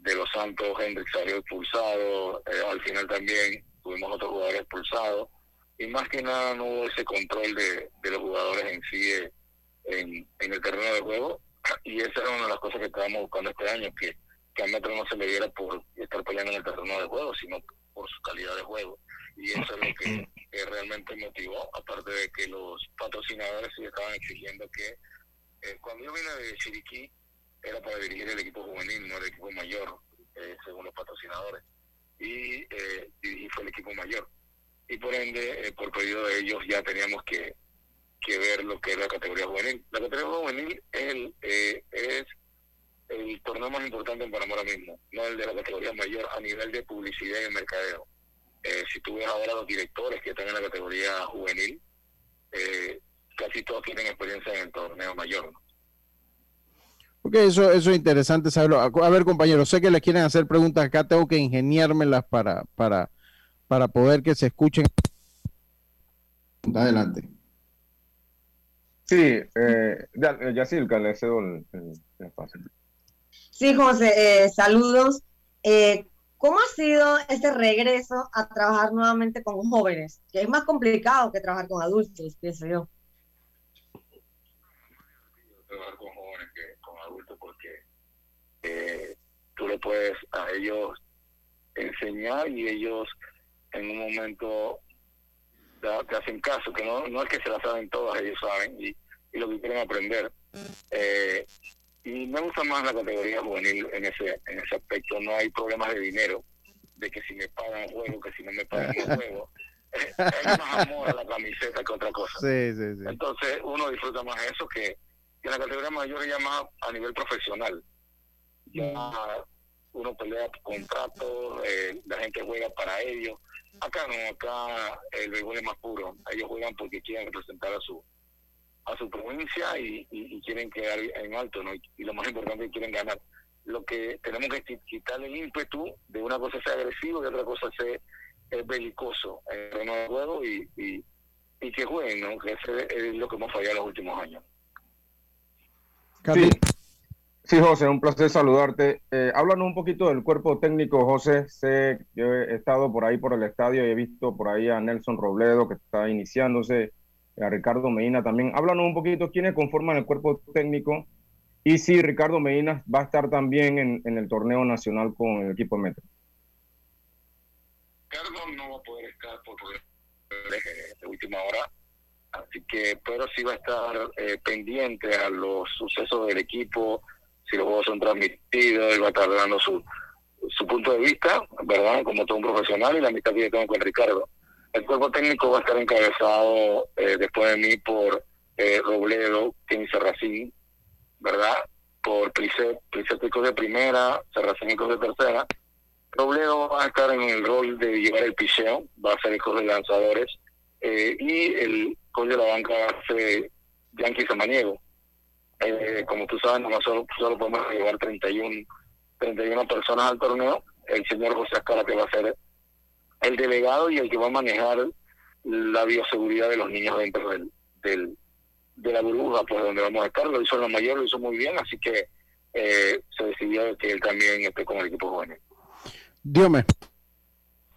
de los Santos. Hendrix salió expulsado, eh, al final también tuvimos otros jugadores expulsados. Y más que nada no hubo ese control de, de los jugadores en sí eh, en, en el terreno de juego. Y esa era una de las cosas que estábamos buscando este año, que, que a Metro no se le diera por estar peleando en el terreno de juego, sino por su calidad de juego y eso es lo que, realmente motivó, aparte de que los patrocinadores sí estaban exigiendo que eh, cuando yo vine de Chiriquí era para dirigir el equipo juvenil, no el equipo mayor, eh, según los patrocinadores, y eh, dirigí fue el equipo mayor. Y por ende, eh, por pedido de ellos ya teníamos que, que ver lo que es la categoría juvenil. La categoría juvenil es el, es el torneo más importante en Panamá ahora mismo, no el de la categoría mayor a nivel de publicidad y de mercadeo. Eh, si tú ves ahora los directores que están en la categoría juvenil, eh, casi todos tienen experiencia en el torneo mayor. ¿no? Ok, eso, eso es interesante saberlo. A, ver, compañeros, sé que les quieren hacer preguntas acá, tengo que ingeniármelas para, para, para poder que se escuchen. Adelante. Sí, eh, ya, eh, Yacirca, le cedo el, el- el espacio. Sí, José, eh, saludos. Eh, ¿Cómo ha sido ese regreso a trabajar nuevamente con jóvenes? Que es más complicado que trabajar con adultos, pienso yo. trabajar con jóvenes que con adultos porque eh, tú le puedes a ellos enseñar y ellos en un momento te hacen caso, que no, no es que se la saben todas, ellos saben y, y lo que quieren aprender. Eh, y me gusta más la categoría juvenil en ese en ese aspecto. No hay problemas de dinero, de que si me pagan juego, que si no me pagan juego. Hay más amor a la camiseta que otra cosa. Sí, sí, sí. Entonces uno disfruta más eso que, que en la categoría mayor ya más a nivel profesional. Ya uno pelea por contratos, eh, la gente juega para ellos. Acá no, acá el béisbol es más puro. Ellos juegan porque quieren representar a su a su provincia y, y- y quieren quedar en alto, ¿no? Y, y lo más importante es que quieren ganar. Lo que tenemos que qui- quitarle el ímpetu de una cosa ser agresivo y otra cosa ser eh, belicoso en el terreno de juego y, y, y que jueguen, ¿no? Que ese es lo que hemos fallado en los últimos años. Carli- Sí, José, un placer saludarte. Eh, háblanos un poquito del cuerpo técnico, José. Sé, yo he estado por ahí por el estadio y he visto por ahí a Nelson Robledo que está iniciándose, a Ricardo Medina también. Háblanos un poquito quiénes conforman el cuerpo técnico y si Ricardo Medina va a estar también en, el torneo nacional con el equipo Metro. Ricardo no va a poder estar por de última hora, así que, pero sí va a estar eh, pendiente a los sucesos del equipo, si los juegos son transmitidos, él va a estar dando su, su punto de vista, ¿verdad? Como todo un profesional y la mitad que tengo con Ricardo. El cuerpo técnico va a estar encabezado eh, después de mí por eh, Robledo, Kenny Serracín, ¿verdad? Por Priset, Priset de primera, Serracín de tercera. Robledo va a estar en el rol de llevar el picheo, va a ser el coach de lanzadores, eh, y el coach de la banca va a ser Yankee Samaniego. Eh, como tú sabes, no solo, solo podemos llevar 31, 31 personas al torneo. El señor José Ascara que va a ser el delegado y el que va a manejar la bioseguridad de los niños dentro del, del de la burbuja, pues donde vamos a estar. Lo hizo la mayor, lo hizo muy bien, así que eh, se decidió que él también esté con el equipo juvenil. Diome.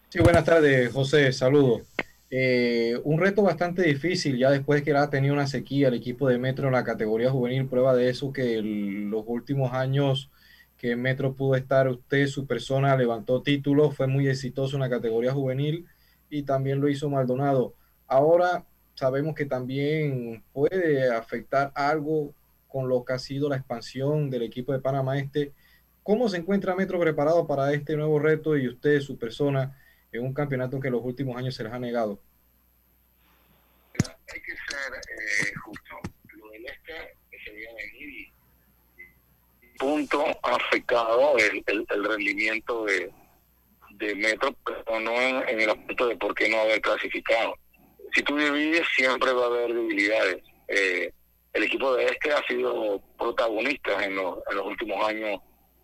Sí, buenas tardes, José. Saludos. Eh, un reto bastante difícil, ya después que ha tenido una sequía el equipo de Metro en la categoría juvenil, prueba de eso que los últimos años que Metro pudo estar, usted, su persona, levantó títulos, fue muy exitoso en la categoría juvenil y también lo hizo Maldonado. Ahora sabemos que también puede afectar algo con lo que ha sido la expansión del equipo de Panamá Este. ¿Cómo se encuentra Metro preparado para este nuevo reto y usted, su persona, en un campeonato que en los últimos años se les ha negado? Hay que ser eh, justo. Lo del este se veía venir y, punto ha afectado el, el, el rendimiento de, de, Metro, pero no en, en, el aspecto de por qué no haber clasificado. Si tú divides, siempre va a haber debilidades. Eh, el equipo de este ha sido protagonista en los, en los últimos años,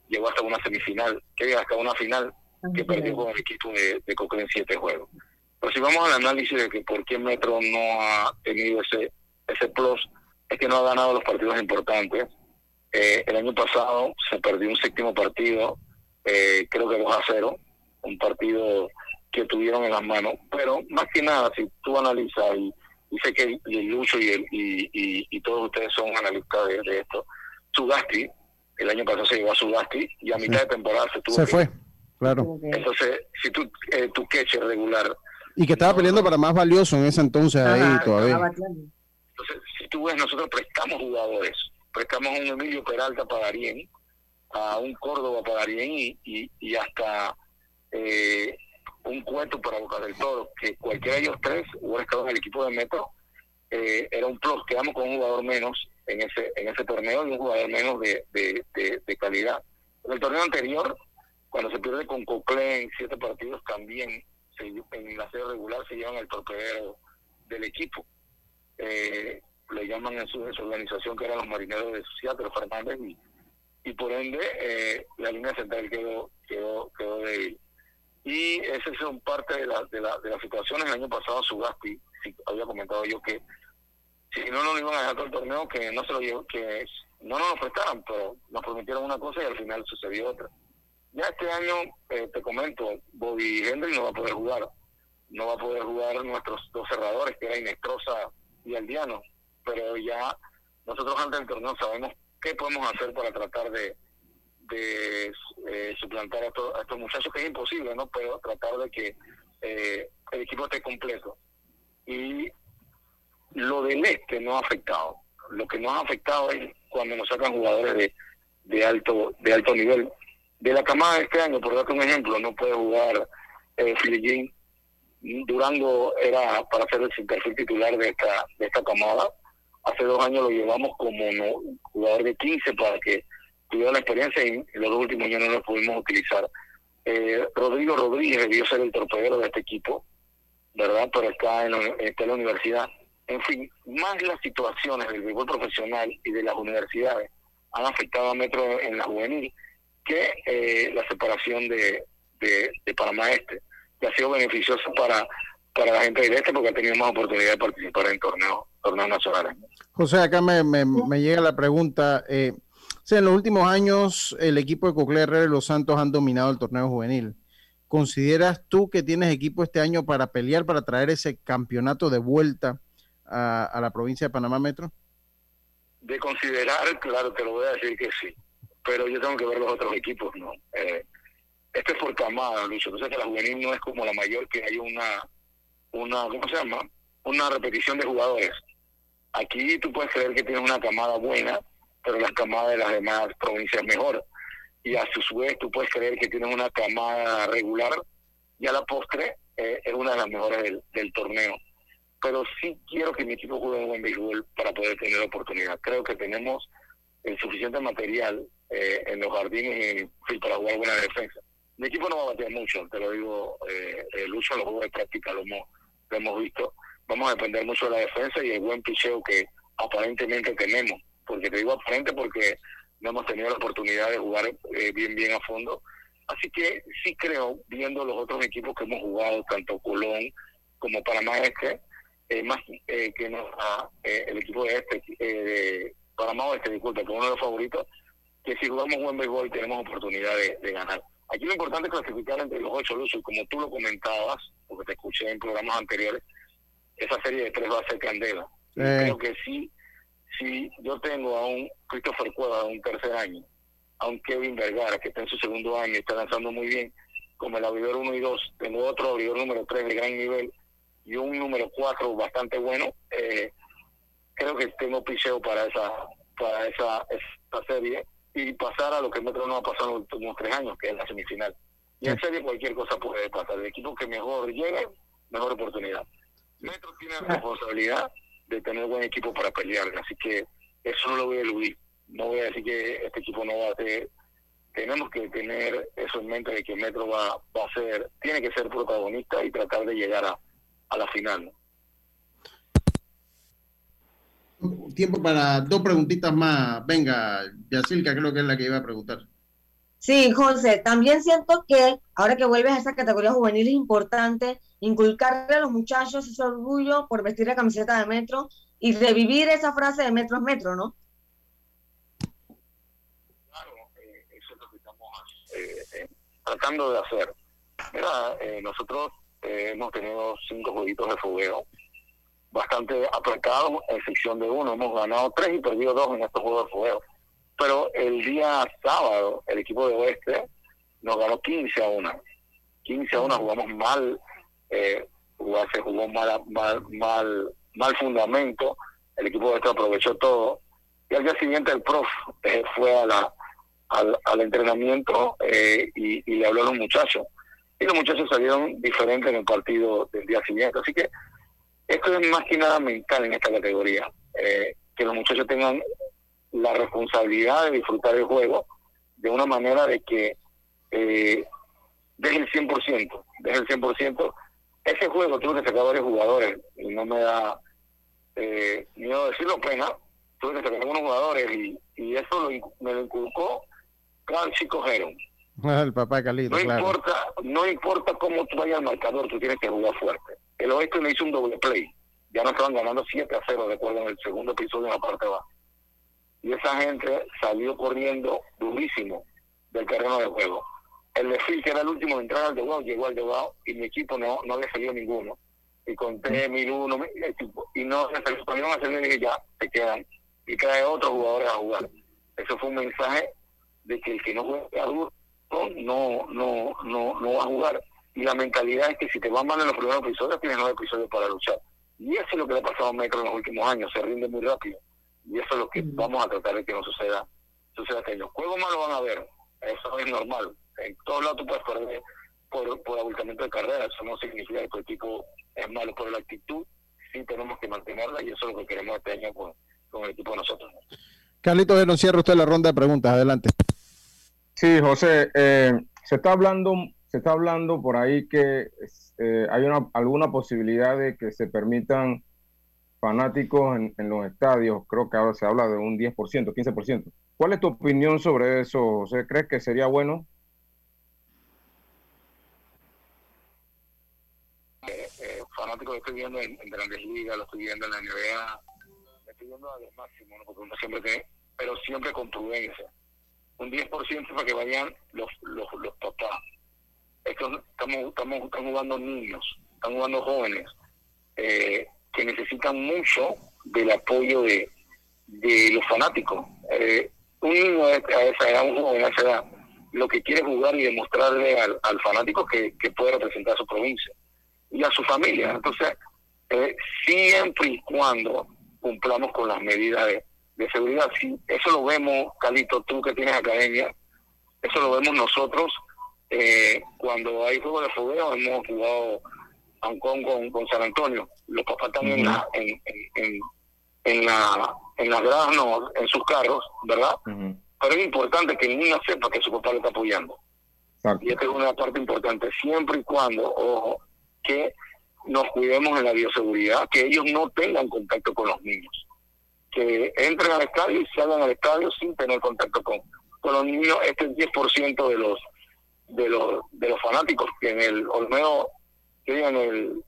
llegó hasta una semifinal, que hasta una final que perdió con el equipo de, de en siete juegos. Pero si vamos al análisis de que por qué Metro no ha tenido ese ese plus, es que no ha ganado los partidos importantes. Eh, el año pasado se perdió un séptimo partido, eh, creo que 2 a 0, un partido que tuvieron en las manos. Pero más que nada, si tú analizas, y, y sé que el, Lucho y, el, y, y, y, todos ustedes son analistas de, de esto, Sugasti, el año pasado se llevó a Sugasti y a mitad sí. de temporada se tuvo. Se fue, claro. Entonces, si tú, eh, tu catcher regular. Y que estaba peleando para más valioso en ese entonces ahí todavía. Entonces, si tú ves, nosotros prestamos jugadores. Prestamos a un Emilio Peralta Pagarien, a un Córdoba Pagarien y, y, y hasta eh, un cuento para Boca del Toro, que cualquiera de ellos tres hubiera estado en el equipo de Metro, eh, era un plus. Quedamos con un jugador menos en ese en ese torneo y un jugador menos de, de, de, calidad. En el torneo anterior, cuando se pierde con Cocle en siete partidos, también se, en la serie regular se llevan el torpedero del equipo. Eh, le llaman en su, en su, organización que eran los marineros de Seattle Fernández y, y por ende eh, la línea central quedó quedó quedó débil. Y esas son parte de la, de la de las situaciones el año pasado Sugasti sí, había comentado yo que si no nos iban a dejar todo el torneo que no se lo llevó, que no nos lo prestaran pero nos prometieron una cosa y al final sucedió otra. Ya este año eh, te comento Bobby Henry no va a poder jugar. No va a poder jugar nuestros dos cerradores que era Inestrosa y Aldiano pero ya nosotros antes del torneo sabemos qué podemos hacer para tratar de, de eh, suplantar a estos, muchachos, que es imposible, ¿no? Pero tratar de que eh, el equipo esté completo. Y lo del este no ha afectado. Lo que nos ha afectado es cuando nos sacan jugadores de, de alto de alto nivel. De la camada de este año, por darte un ejemplo, no puede jugar eh, Filipín. Durango era para ser el perfil titular de esta de esta camada hace dos años lo llevamos como no, jugador de 15 para que tuviera la experiencia y los dos últimos años no lo pudimos utilizar. Eh, Rodrigo Rodríguez debió ser el torpedero de este equipo, ¿verdad? Pero está en, está la universidad. En fin, más las situaciones del fútbol profesional y de las universidades han afectado a Metro en la juvenil que eh, la separación de, de, de Panamá Este, que ha sido beneficioso para para la gente del este porque ha tenido más oportunidad de participar en torneos torneos nacionales. José, acá me, me, me llega la pregunta, eh, sea, en los últimos años el equipo de Coclé Herrera y Los Santos han dominado el torneo juvenil. ¿Consideras tú que tienes equipo este año para pelear, para traer ese campeonato de vuelta a, la provincia de Panamá Metro? De considerar, claro, te lo voy a decir que sí, pero yo tengo que ver los otros equipos, ¿no? Eh, este es por camada, Lucho. Entonces que la juvenil no es como la mayor, que hay una, una, ¿cómo se llama? Una repetición de jugadores. Aquí tú puedes creer que tienes una camada buena, pero las camadas de las demás provincias mejor. Y a su vez tú puedes creer que tienes una camada regular y a la postre eh, es una de las mejores del, torneo. Pero sí quiero que mi equipo juegue un buen béisbol para poder tener la oportunidad. Creo que tenemos el suficiente material eh, en los jardines y para jugar buena defensa. Mi equipo no va a bater mucho, te lo digo, eh, el uso de los juegos de práctica lo hemos, lo hemos visto. Vamos a depender mucho de la defensa y el buen picheo que aparentemente tenemos porque te digo aparente porque no hemos tenido la oportunidad de jugar eh, bien, bien a fondo. Así que sí creo, viendo los otros equipos que hemos jugado, tanto Colón como Panamá Este, eh, más eh, que nos el equipo de este, de Panamá Oeste, disculpe, que uno de los favoritos, que si jugamos buen béisbol tenemos oportunidad de, ganar. Aquí lo importante es clasificar entre los ocho luces, y como tú lo comentabas, porque te escuché en programas anteriores, esa serie de tres va a ser candela. Creo que sí si yo tengo a un Christopher Cueva de un tercer año, a un Kevin Vergara que está en su segundo año y está lanzando muy bien, como el abridor 1 y 2, tengo otro abridor número 3 de gran nivel y un número 4 bastante bueno, eh, creo que tengo picheo para esa para esa, esa serie y pasar a lo que Metro no ha pasado en los últimos tres años, que es la semifinal. Y en serie cualquier cosa puede pasar. El equipo que mejor llegue, mejor oportunidad. Metro tiene la responsabilidad de tener buen equipo para pelear. Así que eso no lo voy a eludir. No voy a decir que este equipo no va a ser. Tenemos que tener eso en mente de que Metro va, va a ser, tiene que ser protagonista y tratar de llegar a, a la final. Tiempo para dos preguntitas más. Venga, Yacilca, creo que es la que iba a preguntar. Sí, José, también siento que ahora que vuelves a esa categoría juvenil es importante inculcarle a los muchachos ese orgullo por vestir la camiseta de Metro y revivir esa frase de Metro es Metro, ¿no? Claro, eh, eso es lo que estamos eh, eh, tratando de hacer. Mira, nosotros hemos tenido cinco jueguitos de fogueo bastante apretados, en sección de uno. Hemos ganado tres y perdido dos en estos juegos de fogueo pero el día sábado el equipo de Oeste nos ganó 15 a 1. 15 a 1 jugamos mal, eh, se jugó mal, mal, mal, mal fundamento, el equipo de Oeste aprovechó todo. Y al día siguiente el prof eh, fue a la, al, al entrenamiento eh, y, le habló a los muchachos. Y los muchachos salieron diferentes en el partido del día siguiente. Así que esto es más que nada mental en esta categoría. Eh, que los muchachos tengan la responsabilidad de disfrutar el juego de una manera de que eh, deje el 100%, deje el 100%. Ese juego tuve que sacar varios jugadores y no me da eh, miedo decirlo pena, tuve que sacar algunos jugadores y, y eso me lo inculcó Chico Heron. El papá de no importa, no importa cómo tú vayas al marcador, tú tienes que jugar fuerte. El oeste me hizo un doble play. Ya no estaban ganando 7 a 0, recuerdo, en el segundo episodio en la parte baja y esa gente salió corriendo durísimo del terreno de juego. El desfile, que era el último en entrar al juego, llegó al juego y mi equipo no, no le salió ninguno. Y conté mm. mil uno, y no se salió, cuando iban a hacer, dije ya, se quedan. Y trae otros jugadores a jugar. Eso fue un mensaje de que el que no juega duro no, no, no, no va a jugar. Y la mentalidad es que si te van mal en los primeros episodios, tienes nueve episodios para luchar. Y eso es lo que le ha pasado a Metro en los últimos años, se rinde muy rápido. Y eso es lo que vamos a tratar de que no suceda. Suceda que los juegos malos van a ver eso es normal. En todos lados tú puedes perder por, por abultamiento de carrera eso no significa que tu equipo es malo por la actitud sí tenemos que mantenerla y eso es lo que queremos este año con, con el equipo de nosotros. Carlitos, no cierra usted la ronda de preguntas adelante sí José eh, se está hablando se está hablando por ahí que eh, hay una alguna posibilidad de que se permitan fanáticos en, los estadios, creo que ahora se habla de un 10%, 15%. ¿Cuál es tu opinión sobre eso? ¿Crees que sería bueno? Eh, eh, fanático lo estoy viendo en, Grandes Ligas, lo estoy viendo en la NBA, estoy viendo a lo máximo, porque uno siempre tiene, pero siempre con prudencia. Un 10% para que vayan los, los, los papás. Esto, estamos, estamos, están jugando niños, están jugando jóvenes eh, que necesitan mucho del apoyo de, de los fanáticos. Eh, un niño a esa edad, un joven a esa edad, lo que quiere jugar y demostrarle al, al fanático que, que puede representar a su provincia y a su familia. Entonces, eh, siempre y cuando cumplamos con las medidas de, de seguridad, sí, eso lo vemos, Calito, tú que tienes academia, eso lo vemos nosotros eh, cuando hay juegos de fogueo, hemos jugado Hong Kong con, con San Antonio, los papás están en, la, en, en, en, la, en las gradas, no, en sus carros, ¿verdad? Pero es importante que el niño sepa que su papá lo está apoyando. Y esta es una parte importante, siempre y cuando, ojo, que nos cuidemos en la bioseguridad, que ellos no tengan contacto con los niños, que entren al estadio y salgan al estadio sin tener contacto con, con los niños. Este es el 10% de los, de los de los fanáticos, que en el Olmedo, que en el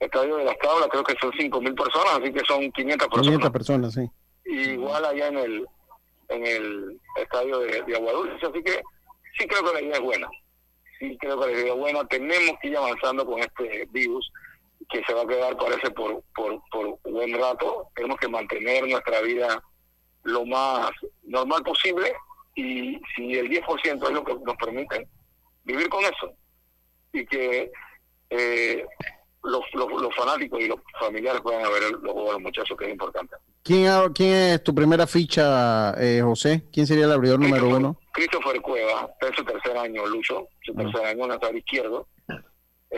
estadio de las tablas, creo que son 5.000 personas, así que son 500 personas. 500 personas, sí. igual allá en el en el estadio de, de Aguadulce, así que sí creo que la idea es buena sí creo que la idea es buena. Tenemos que ir avanzando con este virus que se va a quedar, parece, por, por, por un buen rato. Tenemos que mantener nuestra vida lo más normal posible y si el 10% es lo que nos permite vivir con eso y que eh, los, los, los, fanáticos y los familiares puedan ver los juegos de los muchachos, que es importante. ¿Quién, ¿Quién es tu primera ficha, eh, José? ¿Quién sería el abridor número uno? Christopher Cueva, en su tercer año, Lucho, su tercer año en el izquierdo.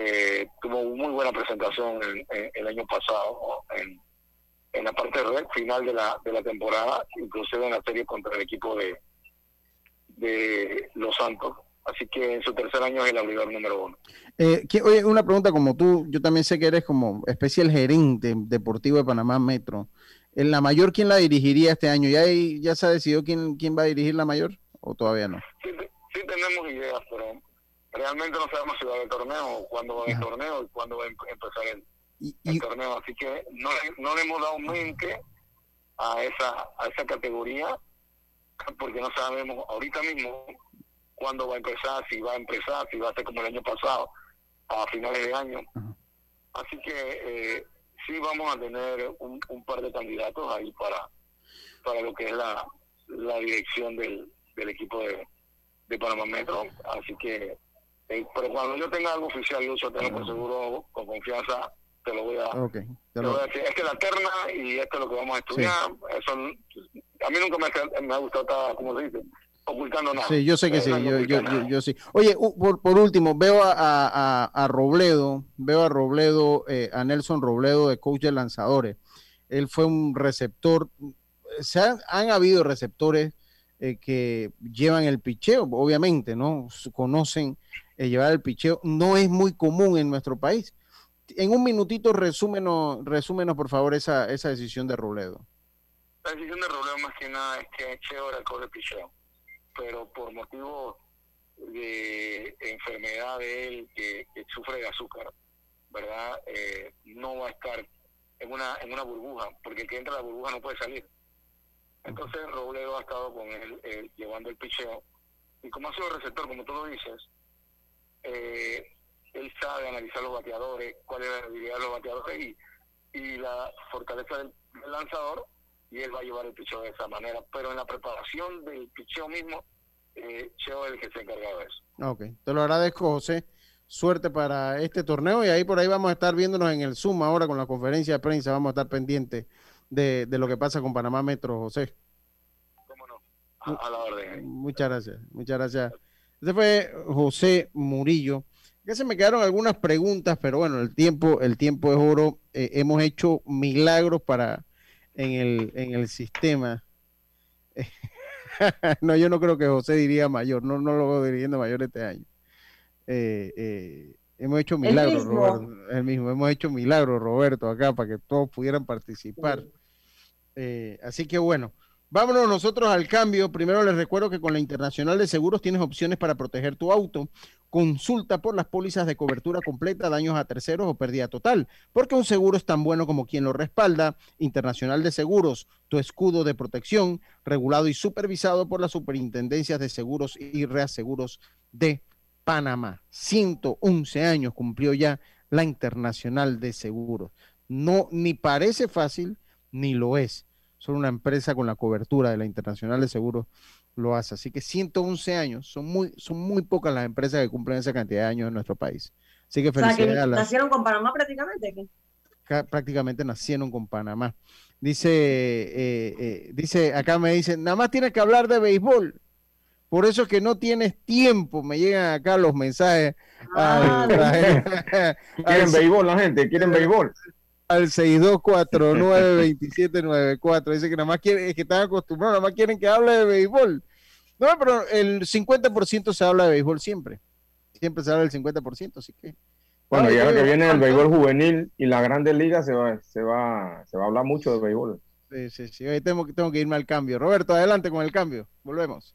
Eh, tuvo muy buena presentación el, el año pasado en, en la parte red final de la, de la temporada, inclusive en la serie contra el equipo de, de Los Santos. Así que en su tercer año es el abridor número uno. Eh, que, oye, una pregunta como tú, yo también sé que eres como especial gerente deportivo de Panamá Metro. ¿En la mayor quién la dirigiría este año? ¿Ya, hay, ya se ha decidido quién, quién va a dirigir la mayor o todavía no? Sí, sí tenemos ideas, pero realmente no sabemos si va a haber torneo, cuándo va a haber torneo y cuándo va a em-, empezar el, y, el torneo. Así que no, no le hemos dado mente a esa, a esa categoría porque no sabemos ahorita mismo cuándo va a empezar, si va a empezar, si va a ser como el año pasado, a finales de año. Así que eh, sí vamos a tener un, un, par de candidatos ahí para, para lo que es la, la dirección del, del equipo de, de Panamá Metro. Así que, eh, pero cuando yo tenga algo oficial, Lucho, tengo por seguro, con confianza, te lo voy a, okay, te lo voy a decir. Es que la terna y esto es lo que vamos a estudiar. Sí. Eso, a mí nunca me, me ha gustado estar, como se dice, ocultando nada. Sí, yo sé que sí, yo, yo, yo, yo, sí. Oye, por, por último, veo a, a, a, Robledo, veo a Robledo, eh, a Nelson Robledo de coach de lanzadores. Él fue un receptor, se han, han habido receptores eh, que llevan el picheo, obviamente, ¿no? Conocen eh, llevar el picheo, no es muy común en nuestro país. En un minutito, resúmenos, resúmenos por favor, esa, esa decisión de Robledo. La decisión de Robledo más que nada es que el coach de picheo pero por motivos de enfermedad de él que, sufre de azúcar, ¿verdad? Eh, no va a estar en una en una burbuja, porque el que entra a la burbuja no puede salir. Entonces Robledo ha estado con él eh, llevando el picheo y como ha sido receptor, como tú lo dices, eh, él sabe analizar los bateadores, cuál es la debilidad de los bateadores y, y la fortaleza del, del lanzador y él va a llevar el picheo de esa manera. Pero en la preparación del picheo mismo, eh, Cheo es el que se ha encargado de eso. Ok, te lo agradezco, José. Suerte para este torneo y ahí por ahí vamos a estar viéndonos en el Zoom ahora con la conferencia de prensa. Vamos a estar pendientes de, de lo que pasa con Panamá Metro, José. ¿Cómo no? A, a la orden. Muchas gracias, muchas gracias. Este fue José Murillo. Ya se me quedaron algunas preguntas, pero bueno, el tiempo, el tiempo es oro. Eh, hemos hecho milagros para en el, en el sistema. no, yo no creo que José diría mayor, no, no lo veo dirigiendo mayor este año. Eh, eh, hemos hecho milagros, el Roberto, el mismo, hemos hecho milagros, Roberto, acá para que todos pudieran participar. Así que bueno, Vámonos nosotros al cambio. Primero les recuerdo que con la Internacional de Seguros tienes opciones para proteger tu auto. Consulta por las pólizas de cobertura completa, daños a terceros o pérdida total, porque un seguro es tan bueno como quien lo respalda. Internacional de Seguros, tu escudo de protección, regulado y supervisado por las superintendencias de seguros y reaseguros de Panamá. 111 años cumplió ya la Internacional de Seguros. No, ni parece fácil, ni lo es. Solo una empresa con la cobertura de la Internacional de Seguros lo hace. Así que 111 años, son muy, son muy pocas las empresas que cumplen esa cantidad de años en nuestro país. Así que felicidades Nacieron con Panamá prácticamente. Prácticamente nacieron con Panamá. Dice, eh, eh, dice, acá me dicen, nada más tienes que hablar de béisbol. Por eso es que no tienes tiempo. Me llegan acá los mensajes. Ah, quieren béisbol la gente, quieren béisbol. Al 62492794. Dice que nada más quieren, es que están acostumbrados, nada más quieren que hable de béisbol. No, pero el 50% se habla de béisbol siempre. Siempre se habla del 50%, así que. Bueno, y ahora que viene el béisbol juvenil y la Grandes Ligas, se va, se va, se va a hablar mucho de béisbol. Sí, sí, sí. Hoy tengo, tengo que irme al cambio. Roberto, adelante con el cambio. Volvemos.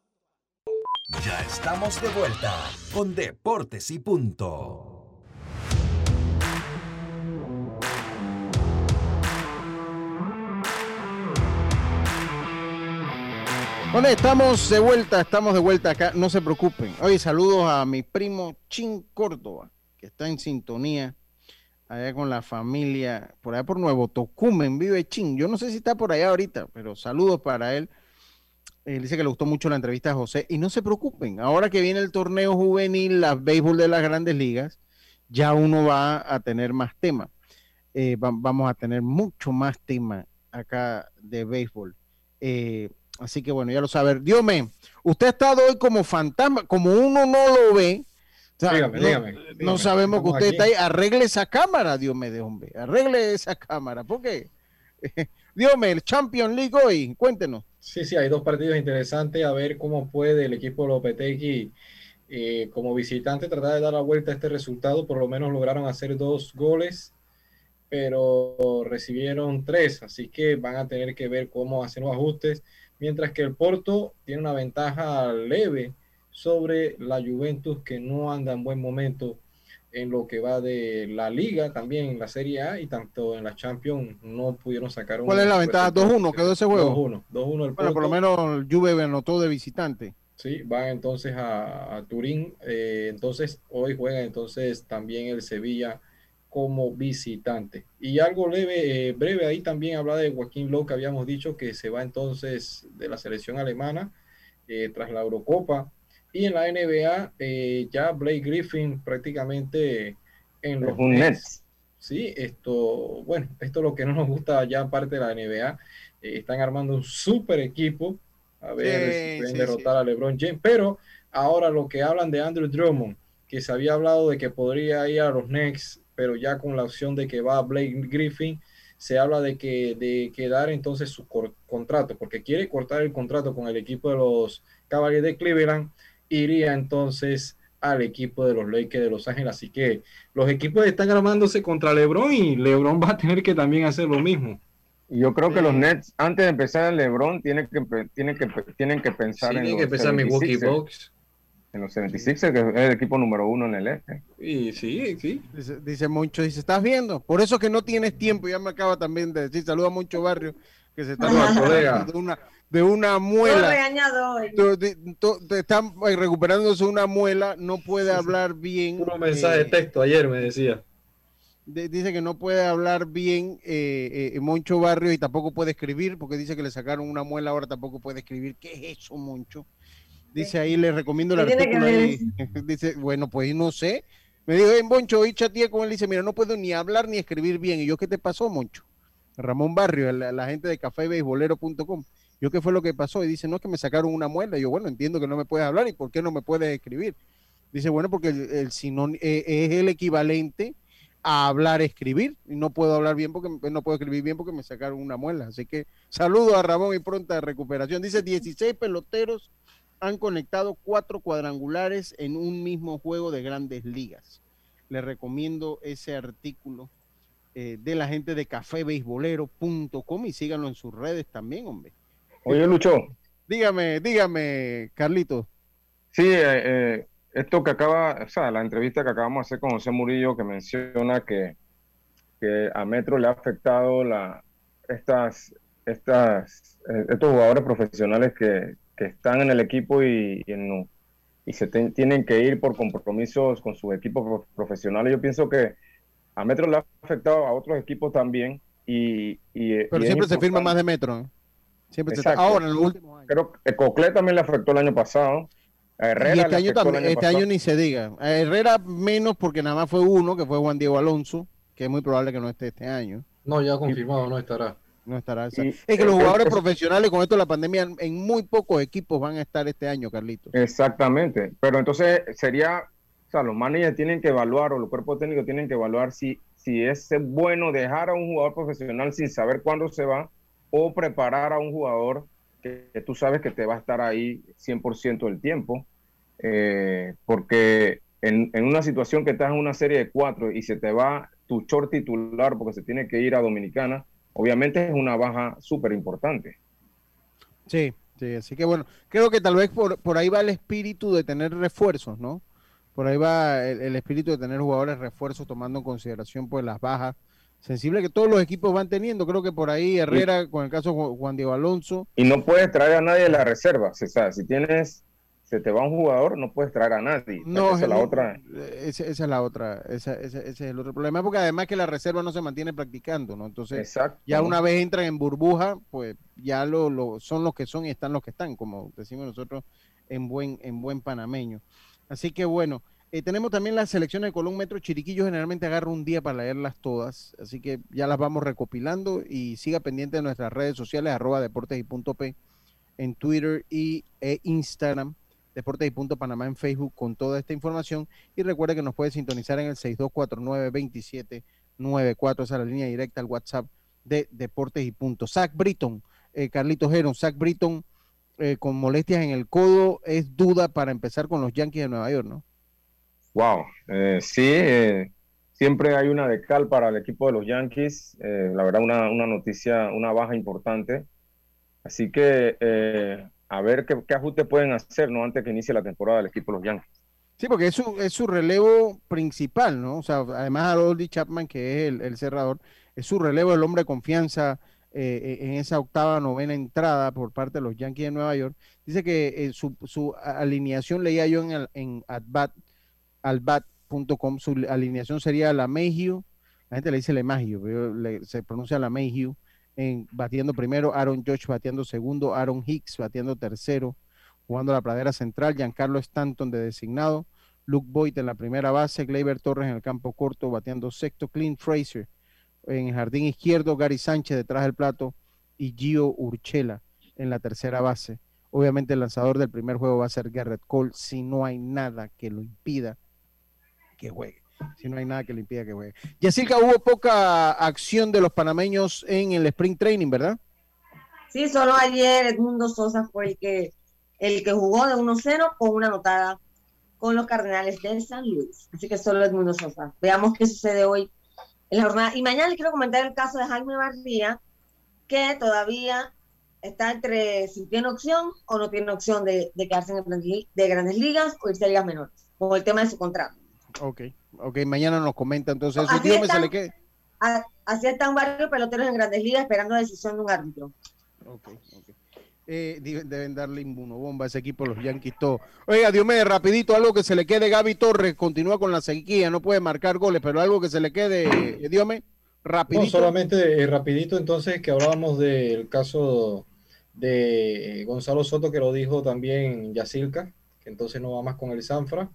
Ya estamos de vuelta con Deportes y Punto. Bueno, estamos de vuelta, estamos de vuelta acá, no se preocupen. Oye, saludos a mi primo Chin Córdoba, que está en sintonía allá con la familia, por allá por Nuevo Tocumen, vive Chin. Yo no sé si está por allá ahorita, pero saludos para él eh, dice que le gustó mucho la entrevista a José. Y no se preocupen, ahora que viene el torneo juvenil, la béisbol de las grandes ligas, ya uno va a tener más tema. Eh, vamos a tener mucho más tema acá de béisbol. Eh, así que bueno, ya lo sabe. Dios mío, usted ha estado hoy como fantasma, como uno no lo ve. dígame, no, dígame, no, sabemos que usted está ahí. Arregle esa cámara, Dios mío, hombre. Arregle esa cámara. ¿Por qué? Dios mío, el Champion League hoy, cuéntenos. Sí, sí, hay dos partidos interesantes. A ver cómo puede el equipo Lopetegui eh, como visitante tratar de dar la vuelta a este resultado. Por lo menos lograron hacer dos goles, pero recibieron tres. Así que van a tener que ver cómo hacer los ajustes. Mientras que el Porto tiene una ventaja leve sobre la Juventus que no anda en buen momento en lo que va de la liga, también en la Serie A y tanto en la Champions no pudieron sacar un. ¿Cuál es la ventaja? 2-1 quedó ese juego. 2-1. 2-1 el Bueno, por lo menos el Juve anotó de visitante. Sí, van entonces a, Turín. Eh, entonces, hoy juega entonces también el Sevilla como visitante. Y algo leve, eh, breve, ahí también habla de Joaquín Lowe, que habíamos dicho que se va entonces de la selección alemana eh, tras la Eurocopa y en la NBA, eh, ya Blake Griffin prácticamente en los Nets. Sí, esto, bueno, esto es lo que no nos gusta ya aparte de la NBA. Eh, están armando un super equipo. A ver si pueden derrotar a LeBron James. Pero ahora lo que hablan de Andrew Drummond, que se había hablado de que podría ir a los Nets, pero ya con la opción de que va Blake Griffin, se habla de que de quedar entonces su contrato, porque quiere cortar el contrato con el equipo de los Cavaliers de Cleveland iría entonces al equipo de los Lakers de Los Ángeles. Así que los equipos están armándose contra LeBron y LeBron va a tener que también hacer lo mismo. Yo creo que los Nets, antes de empezar el LeBron, tienen que, tienen que, tienen que pensar en, que pensar Milwaukee Bucks. En los 76 que es el equipo número uno en el este. Y sí, sí. Dice, mucho, dice, ¿estás viendo? Por eso que no tienes tiempo, ya me acaba también de decir, saluda mucho barrio, que se está una, de una muela. Están eh, recuperándose una muela, no puede hablar bien. Un mensaje de texto ayer me decía. dice que no puede hablar bien eh, eh, Moncho Barrio y tampoco puede escribir porque dice que le sacaron una muela, ahora tampoco puede escribir. ¿Qué es eso, Moncho? Dice ahí, le recomiendo el artículo. Dice, bueno, pues no sé. Me dijo, en Moncho, hoy chateé con él dice, mira, no puedo ni hablar ni escribir bien. ¿Y yo qué te pasó, Moncho? Ramón Barrio, la, gente de cafébeibolero.com. ¿Yo qué fue lo que pasó? Y dice, no, es que me sacaron una muela. Y yo, bueno, entiendo que no me puedes hablar. ¿Y por qué no me puedes escribir? Dice, bueno, porque el, el eh, es el equivalente a hablar, escribir. Y no puedo hablar bien porque no puedo escribir bien porque me sacaron una muela. Así que saludo a Ramón y pronta recuperación. Dice 16 peloteros han conectado cuatro cuadrangulares en un mismo juego de grandes ligas. Le recomiendo ese artículo eh, de la gente de cafebeisbolero.com y síganlo en sus redes también, hombre. Oye, Lucho. Dígame, dígame, Carlito. Sí, eh, eh, esto que acaba, o sea, la entrevista que acabamos de hacer con José Murillo, que menciona que, que a Metro le ha afectado la, estas, estas, estos jugadores profesionales que, que están en el equipo y, y, se tienen que ir por compromisos con sus equipos profesionales. Yo pienso que a Metro le ha afectado a otros equipos también. Y, Pero siempre se firma más de Metro. Siempre se ahora, en los últimos años. Creo que Coclé también le afectó el año pasado. A Herrera y este año, también, este año ni se diga. A Herrera menos porque nada más fue uno, que fue Juan Diego Alonso, que es muy probable que no esté este año. No, ya confirmado, no estará. No estará. es que los jugadores profesionales con esto de la pandemia en muy pocos equipos van a estar este año, Carlitos. Exactamente. Pero entonces sería, o sea, los managers tienen que evaluar o los cuerpos técnicos tienen que evaluar si, si es bueno dejar a un jugador profesional sin saber cuándo se va o preparar a un jugador que, tú sabes que te va a estar ahí 100% del tiempo. Eh, porque en, en, una situación que estás en una serie de cuatro y se te va tu short titular porque se tiene que ir a Dominicana, obviamente es una baja súper importante. Sí, sí, así que bueno, creo que tal vez por, por ahí va el espíritu de tener refuerzos, ¿no? Por ahí va el, espíritu de tener jugadores refuerzos tomando en consideración pues las bajas sensibles que todos los equipos van teniendo. Creo que por ahí Herrera, con el caso de Juan Diego Alonso. Y no puedes traer a nadie de la reserva. O sea, si tienes se te va un jugador, no puedes traer a nadie. No, esa es la otra. Esa, es la otra, ese, es el otro problema, porque además que la reserva no se mantiene practicando, ¿no? Entonces, ya una vez entran en burbuja, pues ya lo, lo, son los que son y están los que están, como decimos nosotros en buen, en buen panameño. Así que bueno, eh, tenemos también las selecciones de Colón Metro Chiriquillo, generalmente agarro un día para leerlas todas, así que ya las vamos recopilando y siga pendiente de nuestras redes sociales, arroba deportes y punto P, en Twitter y e Instagram Deportes y Punto Panamá en Facebook con toda esta información. Y recuerde que nos puede sintonizar en el 6249-2794, esa es la línea directa al WhatsApp de Deportes y Punto. Zach Britton, eh, Carlitos Heron, Zach Britton eh, con molestias en el codo, es duda para empezar con los Yankees de Nueva York, ¿no? Wow, eh, sí, eh, siempre hay una decal para el equipo de los Yankees, la verdad una, una noticia, una baja importante. Así que a ver qué, qué ajustes pueden hacer ¿no? antes que inicie la temporada del equipo de los Yankees. Sí, porque es su, es su relevo principal, ¿no? O sea, además Oldie Chapman, que es el, cerrador, es su relevo, el hombre de confianza eh, en esa octava, novena entrada por parte de los Yankees de Nueva York. Dice que eh, su, su, alineación, leía yo en, en atbat, albat.com, su alineación sería la Mayhew, la gente le dice le Mayhew, se pronuncia la Mayhew, en batiendo primero, Aaron Josh bateando segundo, Aaron Hicks bateando tercero, jugando la pradera central, Giancarlo Stanton de designado, Luke Boyd en la primera base, Gleyber Torres en el campo corto bateando sexto, Clint Fraser en el jardín izquierdo, Gary Sánchez detrás del plato y Gio Urchela en la tercera base. Obviamente el lanzador del primer juego va a ser Garrett Cole si no hay nada que lo impida que juegue si no hay nada que le que juegue. Yacirca, hubo poca acción de los panameños en el Spring Training, ¿verdad? Sí, solo ayer Edmundo Sosa fue el que, el que jugó de 1-0 con una anotada con los Cardenales de San Luis. Así que solo Edmundo Sosa. Veamos qué sucede hoy en la jornada. Y mañana les quiero comentar el caso de Jaime Barría, que todavía está entre si tiene opción o no tiene opción de, quedarse en el de grandes ligas o irse a ligas menores, con el tema de su contrato. Ok, ok, mañana nos comenta entonces. Así, están, le así están varios peloteros en grandes ligas esperando la decisión de un árbitro. Ok, ok. Eh, deben darle inmunobomba a ese equipo, los Yankees, todo. Oiga, Diomedes, rapidito, algo que se le quede. Gaby Torres continúa con la sequía, no puede marcar goles, pero algo que se le quede, eh, Diome, rapidito. No, solamente eh, rapidito, entonces, que hablábamos del caso de Gonzalo Soto, que lo dijo también Yacilca, que entonces no va más con el Sanfra.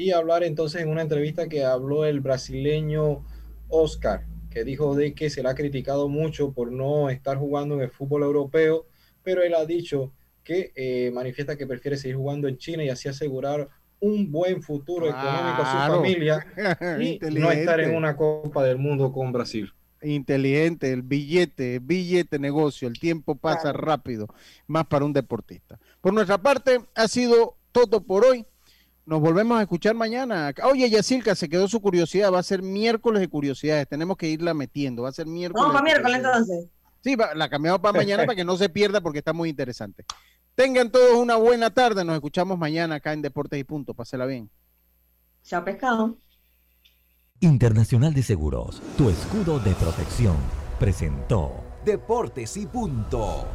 Y hablar entonces en una entrevista que habló el brasileño Oscar, que dijo de que se le ha criticado mucho por no estar jugando en el fútbol europeo pero él ha dicho que eh, manifiesta que prefiere seguir jugando en China y así asegurar un buen futuro económico a su familia y no estar en una Copa del Mundo con Brasil. Inteligente, el billete, billete negocio, el tiempo pasa rápido, más para un deportista. Por nuestra parte, ha sido todo por hoy. Nos volvemos a escuchar mañana. Oye, Yacilca, se quedó su curiosidad. Va a ser miércoles de curiosidades. Tenemos que irla metiendo. Va a ser miércoles. Vamos para miércoles entonces. Sí, la cambiamos para mañana para que no se pierda porque está muy interesante. Tengan todos una buena tarde. Nos escuchamos mañana acá en Deportes y Punto. Pásela bien. Chao, pescado. Internacional de Seguros, tu escudo de protección, presentó Deportes y Punto.